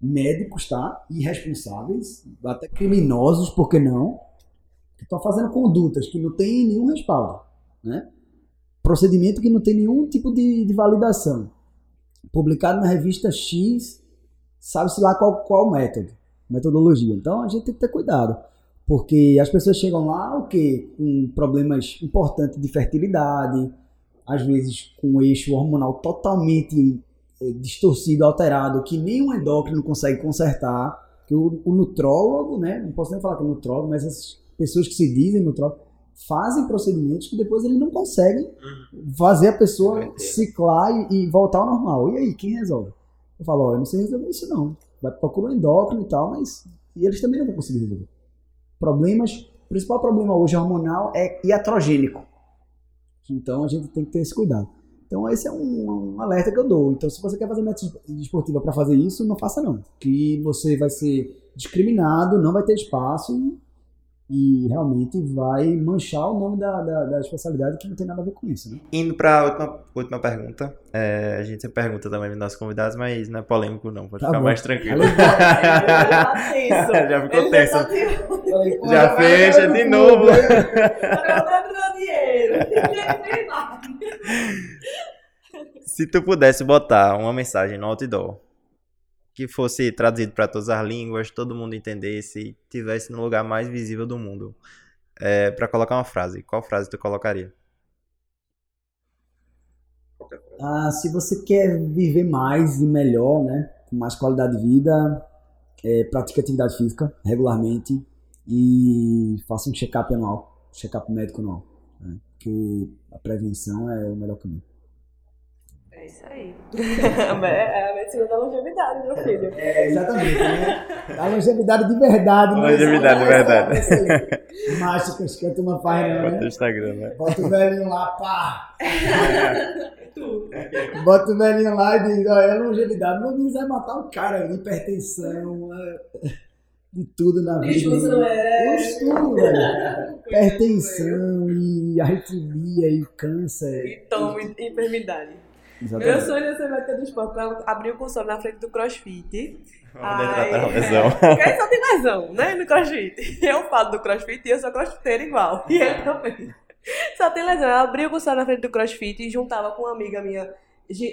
médicos, tá? Irresponsáveis, até criminosos, por que não? Que estão fazendo condutas que não tem nenhum respaldo, né? Procedimento que não tem nenhum tipo de, de validação. Publicado na revista X, sabe-se lá qual, qual método, metodologia. Então a gente tem que ter cuidado. Porque as pessoas chegam lá, o quê? Com problemas importantes de fertilidade, às vezes com eixo hormonal totalmente eh, distorcido, alterado, que nenhum endócrino consegue consertar. Que o, o nutrólogo, né? Não posso nem falar que é nutrólogo, mas as pessoas que se dizem nutrólogo fazem procedimentos que depois ele não consegue fazer a pessoa ciclar e, e voltar ao normal. E aí, quem resolve? Eu falo, ó, eu não sei resolver isso não. Vai procurar um endócrino e tal, mas e eles também não vão conseguir resolver. Problemas, o principal problema hoje hormonal é iatrogênico. Então a gente tem que ter esse cuidado. Então esse é um, um alerta que eu dou. Então se você quer fazer método esportiva para fazer isso, não faça não. Que você vai ser discriminado, não vai ter espaço e, e realmente vai manchar o nome da, da, da, especialidade que não tem nada a ver com isso. Né?
Indo para a última, última pergunta. É, a gente sempre pergunta também nos nossos convidados, mas não é polêmico não, pode
Tá
ficar
bom.
mais tranquilo.
já
Já ficou tenso.
tenso.
Já fecha de novo. Se tu pudesse botar uma mensagem no outdoor que fosse traduzido para todas as línguas, todo mundo entendesse, tivesse no lugar mais visível do mundo, é, para colocar uma frase, qual frase tu colocaria?
Ah, se você quer viver mais e melhor, né, com mais qualidade de vida, é, pratique atividade física regularmente e faça um check-up anual, check-up médico anual, né, porque a prevenção é o melhor caminho.
É isso aí. É a medicina da longevidade, meu filho.
É, exatamente, né? A longevidade de verdade. não é
Longevidade de
só
verdade.
aí. Mágicas que a turma faz, não,
Bota
né?
Instagram, né?
Bota o velhinho lá, pá! Bota o velhinho lá e diz, olha, é longevidade. Meu Deus, vai matar o cara, hipertensão, é, de tudo na vida.
Disfunção é-
tudo, velho. Hipertensão e arritmia e câncer.
E toma enfermidade. Meu
Exatamente.
sonho é ser médica do esporte pra abrir o consultório na frente do crossfit.
Tratar a lesão.
Porque só tem lesão, né? No crossfit. Eu falo do crossfit e eu sou crossfiteira igual. E ele também. Só tem lesão. Eu abri o consultório na frente do crossfit e juntava com uma amiga minha,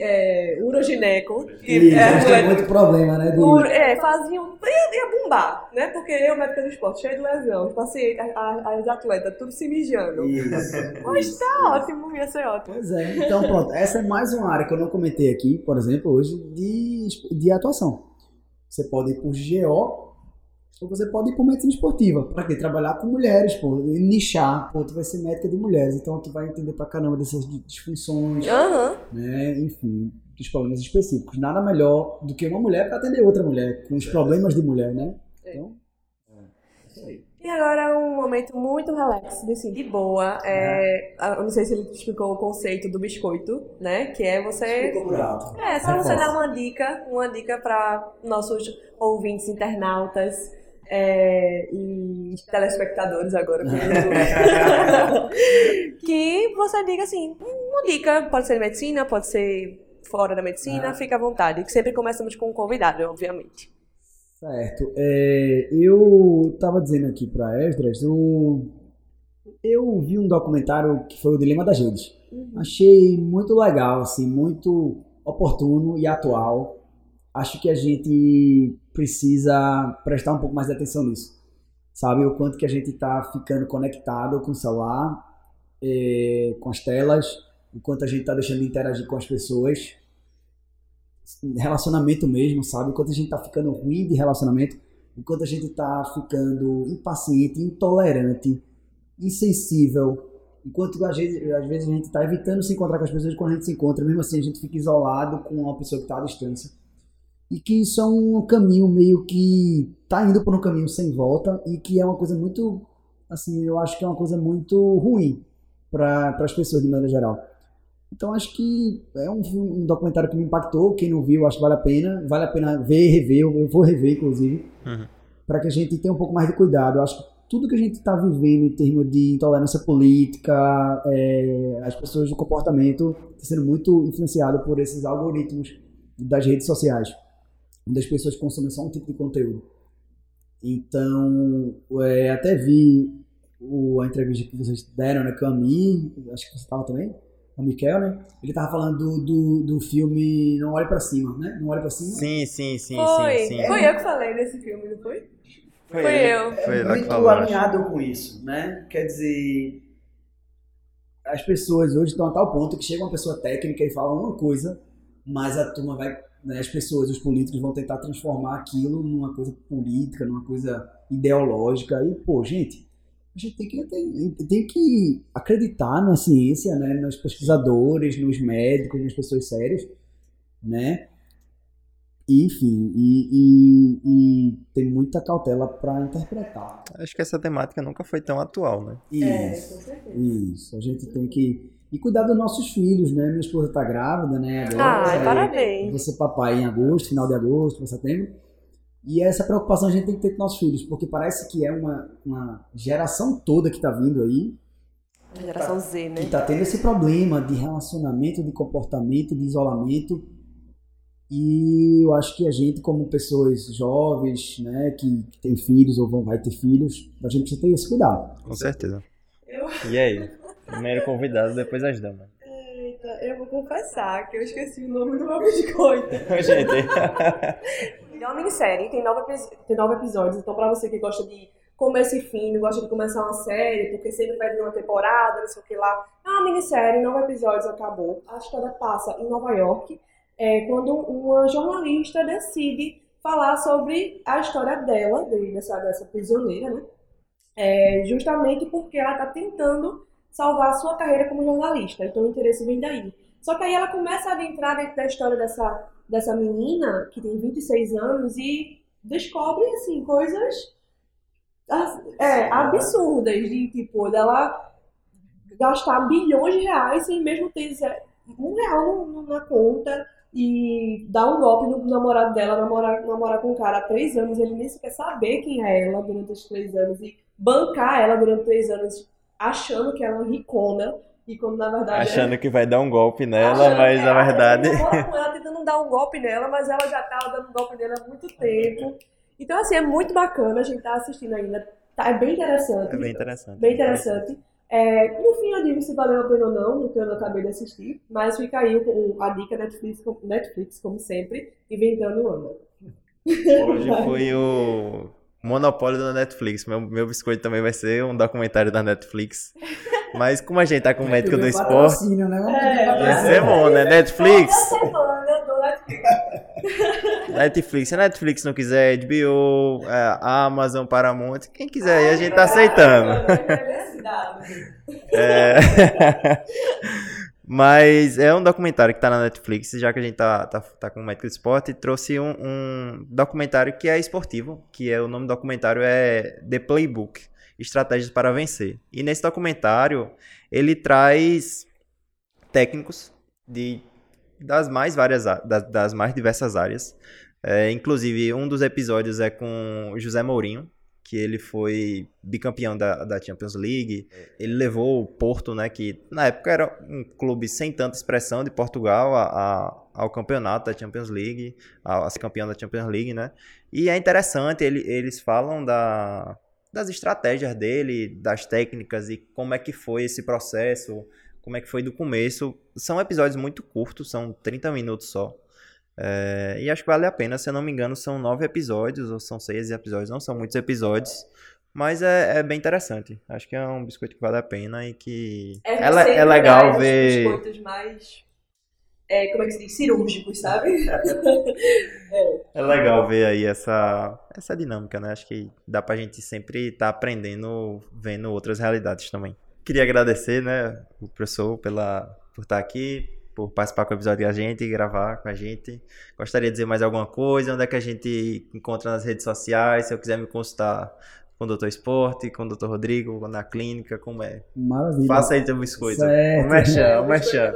é, urogineco,
E
é mulher
muito problema, né?
Por- é, faziam. Ia, ia bombar, né? Porque eu, médica do esporte, cheio de lesão, os pacientes, as atletas, tudo se mijando.
Isso.
Mas tá ótimo, ia ser ótimo.
Pois é, então pronto, essa é mais uma área que eu não comentei aqui, por exemplo, hoje, de, de atuação. Você pode ir por GO ou você pode ir por medicina esportiva. Pra quê? Trabalhar com mulheres, pô, e nichar, pô, tu vai ser médica de mulheres, então tu vai entender pra caramba dessas disfunções,
Aham.
né, enfim, dos problemas específicos. Nada melhor do que uma mulher pra atender outra mulher, com os problemas de mulher, né? Então, é isso aí.
E agora um momento muito relax, assim, de boa. É, Eu não sei se ele explicou o conceito do biscoito, né? Que é você. É, só você dar uma dica, uma dica para nossos ouvintes internautas é, e telespectadores agora. que- você diga assim, uma dica, pode ser de medicina, pode ser fora da medicina,
Ah.
fica à vontade. Que sempre começamos com um convidado, obviamente.
Certo. É, eu estava dizendo aqui para Esdras, eu, eu vi um documentário que foi o Dilema das Redes. Achei muito legal, assim, muito oportuno e atual. Acho que a gente precisa prestar um pouco mais de atenção nisso. Sabe o quanto que a gente está ficando conectado com o celular, eh, com as telas, o quanto a gente está deixando de interagir com as pessoas, relacionamento mesmo, sabe? O quanto a gente está ficando ruim de relacionamento, o quanto a gente está ficando impaciente, intolerante, insensível, enquanto às vezes, às vezes a gente está evitando se encontrar com as pessoas quando a gente se encontra, mesmo assim a gente fica isolado com uma pessoa que está à distância. E que isso é um caminho meio que está indo por um caminho sem volta e que é uma coisa muito, assim, eu acho que é uma coisa muito ruim para as pessoas de maneira geral. Então acho que é um, um, documentário que me impactou. Quem não viu, acho que vale a pena. Vale a pena ver e rever. Eu vou rever, inclusive, uhum. para que a gente tenha um pouco mais de cuidado. Eu acho que tudo que a gente está vivendo em termos de intolerância política, é, as pessoas do comportamento, está sendo muito influenciado por esses algoritmos das redes sociais, onde as pessoas consomem só um tipo de conteúdo. Então, é, até vi o, a entrevista que vocês deram, né, com a Mi, acho que você estava também, o Miquel, né? Ele tava falando do, do, do filme Não Olhe Pra Cima, né? Não Olhe Pra Cima.
Sim, sim, sim,
foi.
sim, sim.
Foi eu que falei nesse filme, não foi?
Foi,
foi eu.
Foi muito alinhado com isso, né? Quer dizer, as pessoas hoje estão a tal ponto que chega uma pessoa técnica e fala uma coisa, mas a turma vai, né, as pessoas, os políticos vão tentar transformar aquilo numa coisa política, numa coisa ideológica. E, pô, gente, a gente tem que, tem, tem que acreditar na ciência, né, nos pesquisadores, nos médicos, nas pessoas sérias, né? Enfim, e, e, e tem muita cautela para interpretar.
Acho que essa temática nunca foi tão atual, né?
Isso, é, isso. A gente tem que e cuidar dos nossos filhos, né? Minha esposa está grávida, né?
Agora, ah, parabéns.
Você papai em agosto, final de agosto, setembro. E essa preocupação a gente tem que ter com nossos filhos, porque parece que é uma, uma geração toda que está vindo aí.
A geração Z, né?
Que está tendo esse problema de relacionamento, de comportamento, de isolamento. E eu acho que a gente, como pessoas jovens, né, que, que tem filhos ou vão, vai ter filhos, a gente precisa ter esse cuidado.
Com certeza. Eu... E aí? Primeiro convidado, depois as damas.
Eita, eu vou confessar que eu esqueci o nome do meu biscoito.
gente.
É uma minissérie, tem nove, tem nove episódios, então pra você que gosta de começo e fim, gosta de começar uma série, porque sempre vai vir uma temporada, não sei o que lá. É uma minissérie, nove episódios, acabou. A história passa em Nova York, é, quando uma jornalista decide falar sobre a história dela, dessa, dessa prisioneira, né? É, justamente porque ela está tentando salvar a sua carreira como jornalista. Então o interesse vem daí. Só que aí ela começa a adentrar dentro da história dessa dessa menina que tem 26 anos e descobre, assim, coisas é, absurdas, de tipo, dela gastar bilhões de reais sem mesmo ter um real na conta e dar um golpe no namorado dela, namorar, namorar com o cara há três anos, ele nem sequer saber quem é ela durante os três anos e bancar ela durante três anos achando que ela é ricona e quando na verdade.
Achando é... que vai dar um golpe nela, mas na verdade.
Ela tentando dar um golpe nela, mas ela já tava dando um golpe nela há muito tempo. Então, assim, é muito bacana, a gente tá assistindo ainda. Tá, é bem interessante.
É bem interessante.
Bem interessante. É, no fim eu digo se valeu a pena ou não, no que eu acabei de assistir. Mas fica aí o, a dica Netflix, Netflix, como sempre, inventando o ano.
Hoje foi o monopólio da Netflix. Meu, meu biscoito também vai ser um documentário da Netflix. Mas como a gente tá com o médico do esporte.
Né?
É, ser bom, né? Netflix. Netflix. Se a Netflix não quiser, HBO, é, Amazon, Paramount, quem quiser aí a gente tá aceitando. é... Mas é um documentário que tá na Netflix, já que a gente tá, tá, tá com o médico do esporte, trouxe um, um documentário que é esportivo, que é o nome do documentário é The Playbook. Estratégias para Vencer. E nesse documentário, ele traz técnicos de, das, mais várias, das, das mais diversas áreas. É, inclusive, um dos episódios é com José Mourinho, que ele foi bicampeão da, da Champions League. Ele levou o Porto, né, que na época era um clube sem tanta expressão de Portugal, a, a, ao campeonato da Champions League, a, a ser campeão da Champions League, né? E é interessante, ele, eles falam da, das estratégias dele, das técnicas e como é que foi esse processo, como é que foi do começo. São episódios muito curtos, são 30 minutos só. É, e acho que vale a pena, se eu não me engano, são nove episódios, ou são seis episódios, não são muitos episódios. Mas é, é bem interessante. Acho que é um biscoito que vale a pena e que é, é, le- é legal
Os
ver.
biscoitos mais. É, como é que se diz? Cirúrgicos, sabe?
É legal ver aí essa, essa dinâmica, né? Acho que dá pra gente sempre estar aprendendo, vendo outras realidades também. Queria agradecer, né, o professor pela, por estar aqui, por participar com o episódio com a gente, gravar com a gente. Gostaria de dizer mais alguma coisa, onde é que a gente encontra nas redes sociais, se eu quiser me consultar com o Doutor Esporte, com o Doutor Rodrigo, na clínica, como é?
Maravilha.
Faça aí teu biscoito.
Certo.
O merchan,
É,
o merchan.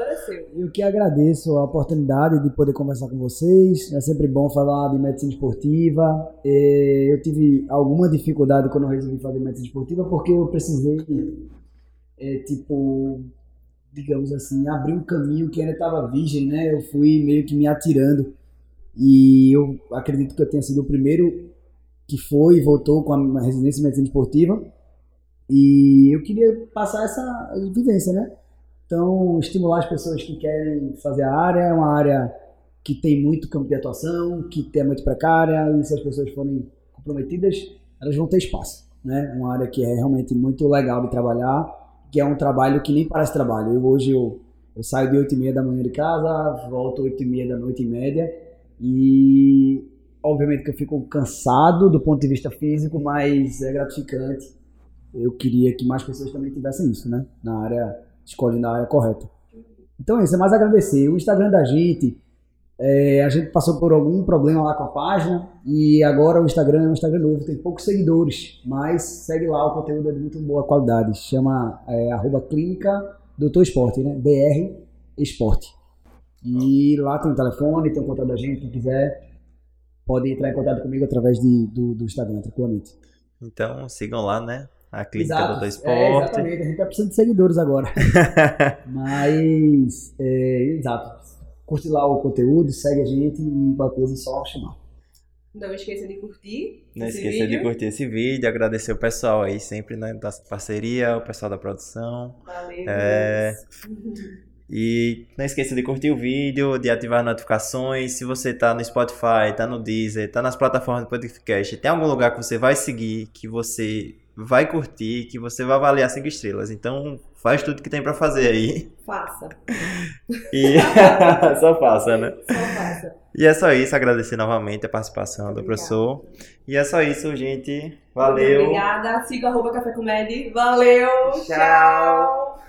Eu que agradeço a oportunidade de poder conversar com vocês. É sempre bom falar de medicina esportiva. Eu tive alguma dificuldade quando eu resolvi fazer medicina esportiva porque eu precisei, é, tipo, digamos assim, abrir um caminho que ainda estava virgem, né? Eu fui meio que me atirando. E eu acredito que eu tenha sido o primeiro que foi e voltou com a residência em medicina esportiva. E eu queria passar essa vivência, né? Então, estimular as pessoas que querem fazer a área, é uma área que tem muito campo de atuação, que é muito precária, e se as pessoas forem comprometidas, elas vão ter espaço, né? Uma área que é realmente muito legal de trabalhar, que é um trabalho que nem parece trabalho. Eu, hoje eu, eu saio de 8 e meia da manhã de casa, volto 8 e meia da noite e média, e obviamente que eu fico cansado do ponto de vista físico, mas é gratificante. Eu queria que mais pessoas também tivessem isso, né? Na área escolhendo a área correta. Então é isso, é mais agradecer. O Instagram da gente, é, a gente passou por algum problema lá com a página e agora o Instagram é um Instagram novo, tem poucos seguidores, mas segue lá, o conteúdo é de muito boa qualidade. Chama é, arroba clínica Doutor Esporte, né? BR Esporte. E lá tem o telefone, tem o contato da gente, quem quiser pode entrar em contato comigo através de, do, do Instagram, tranquilamente.
Então, sigam lá, né? A clínica
Exato.
Doutor
É,
Esporte.
exatamente, a gente tá precisando de seguidores agora. Mas, é, exato. Curte lá o conteúdo, segue a gente e qualquer coisa é só chamar.
Não esqueça de curtir.
Não
esse
esqueça de
vídeo.
curtir esse vídeo, agradecer o pessoal aí sempre, né, da parceria, o pessoal da produção.
Valeu.
É. E não esqueça de curtir o vídeo, de ativar as notificações. Se você tá no Spotify, tá no Deezer, tá nas plataformas de podcast, tem algum lugar que você vai seguir, que você vai curtir, que você vai avaliar cinco estrelas. Então, faz tudo que tem pra fazer aí.
Faça.
E só faça, né?
Só faça.
E é só isso, agradecer novamente a participação do
Obrigada.
professor. E é só isso, gente. Valeu.
Obrigada. Siga arroba Café Comédia. Valeu.
Tchau.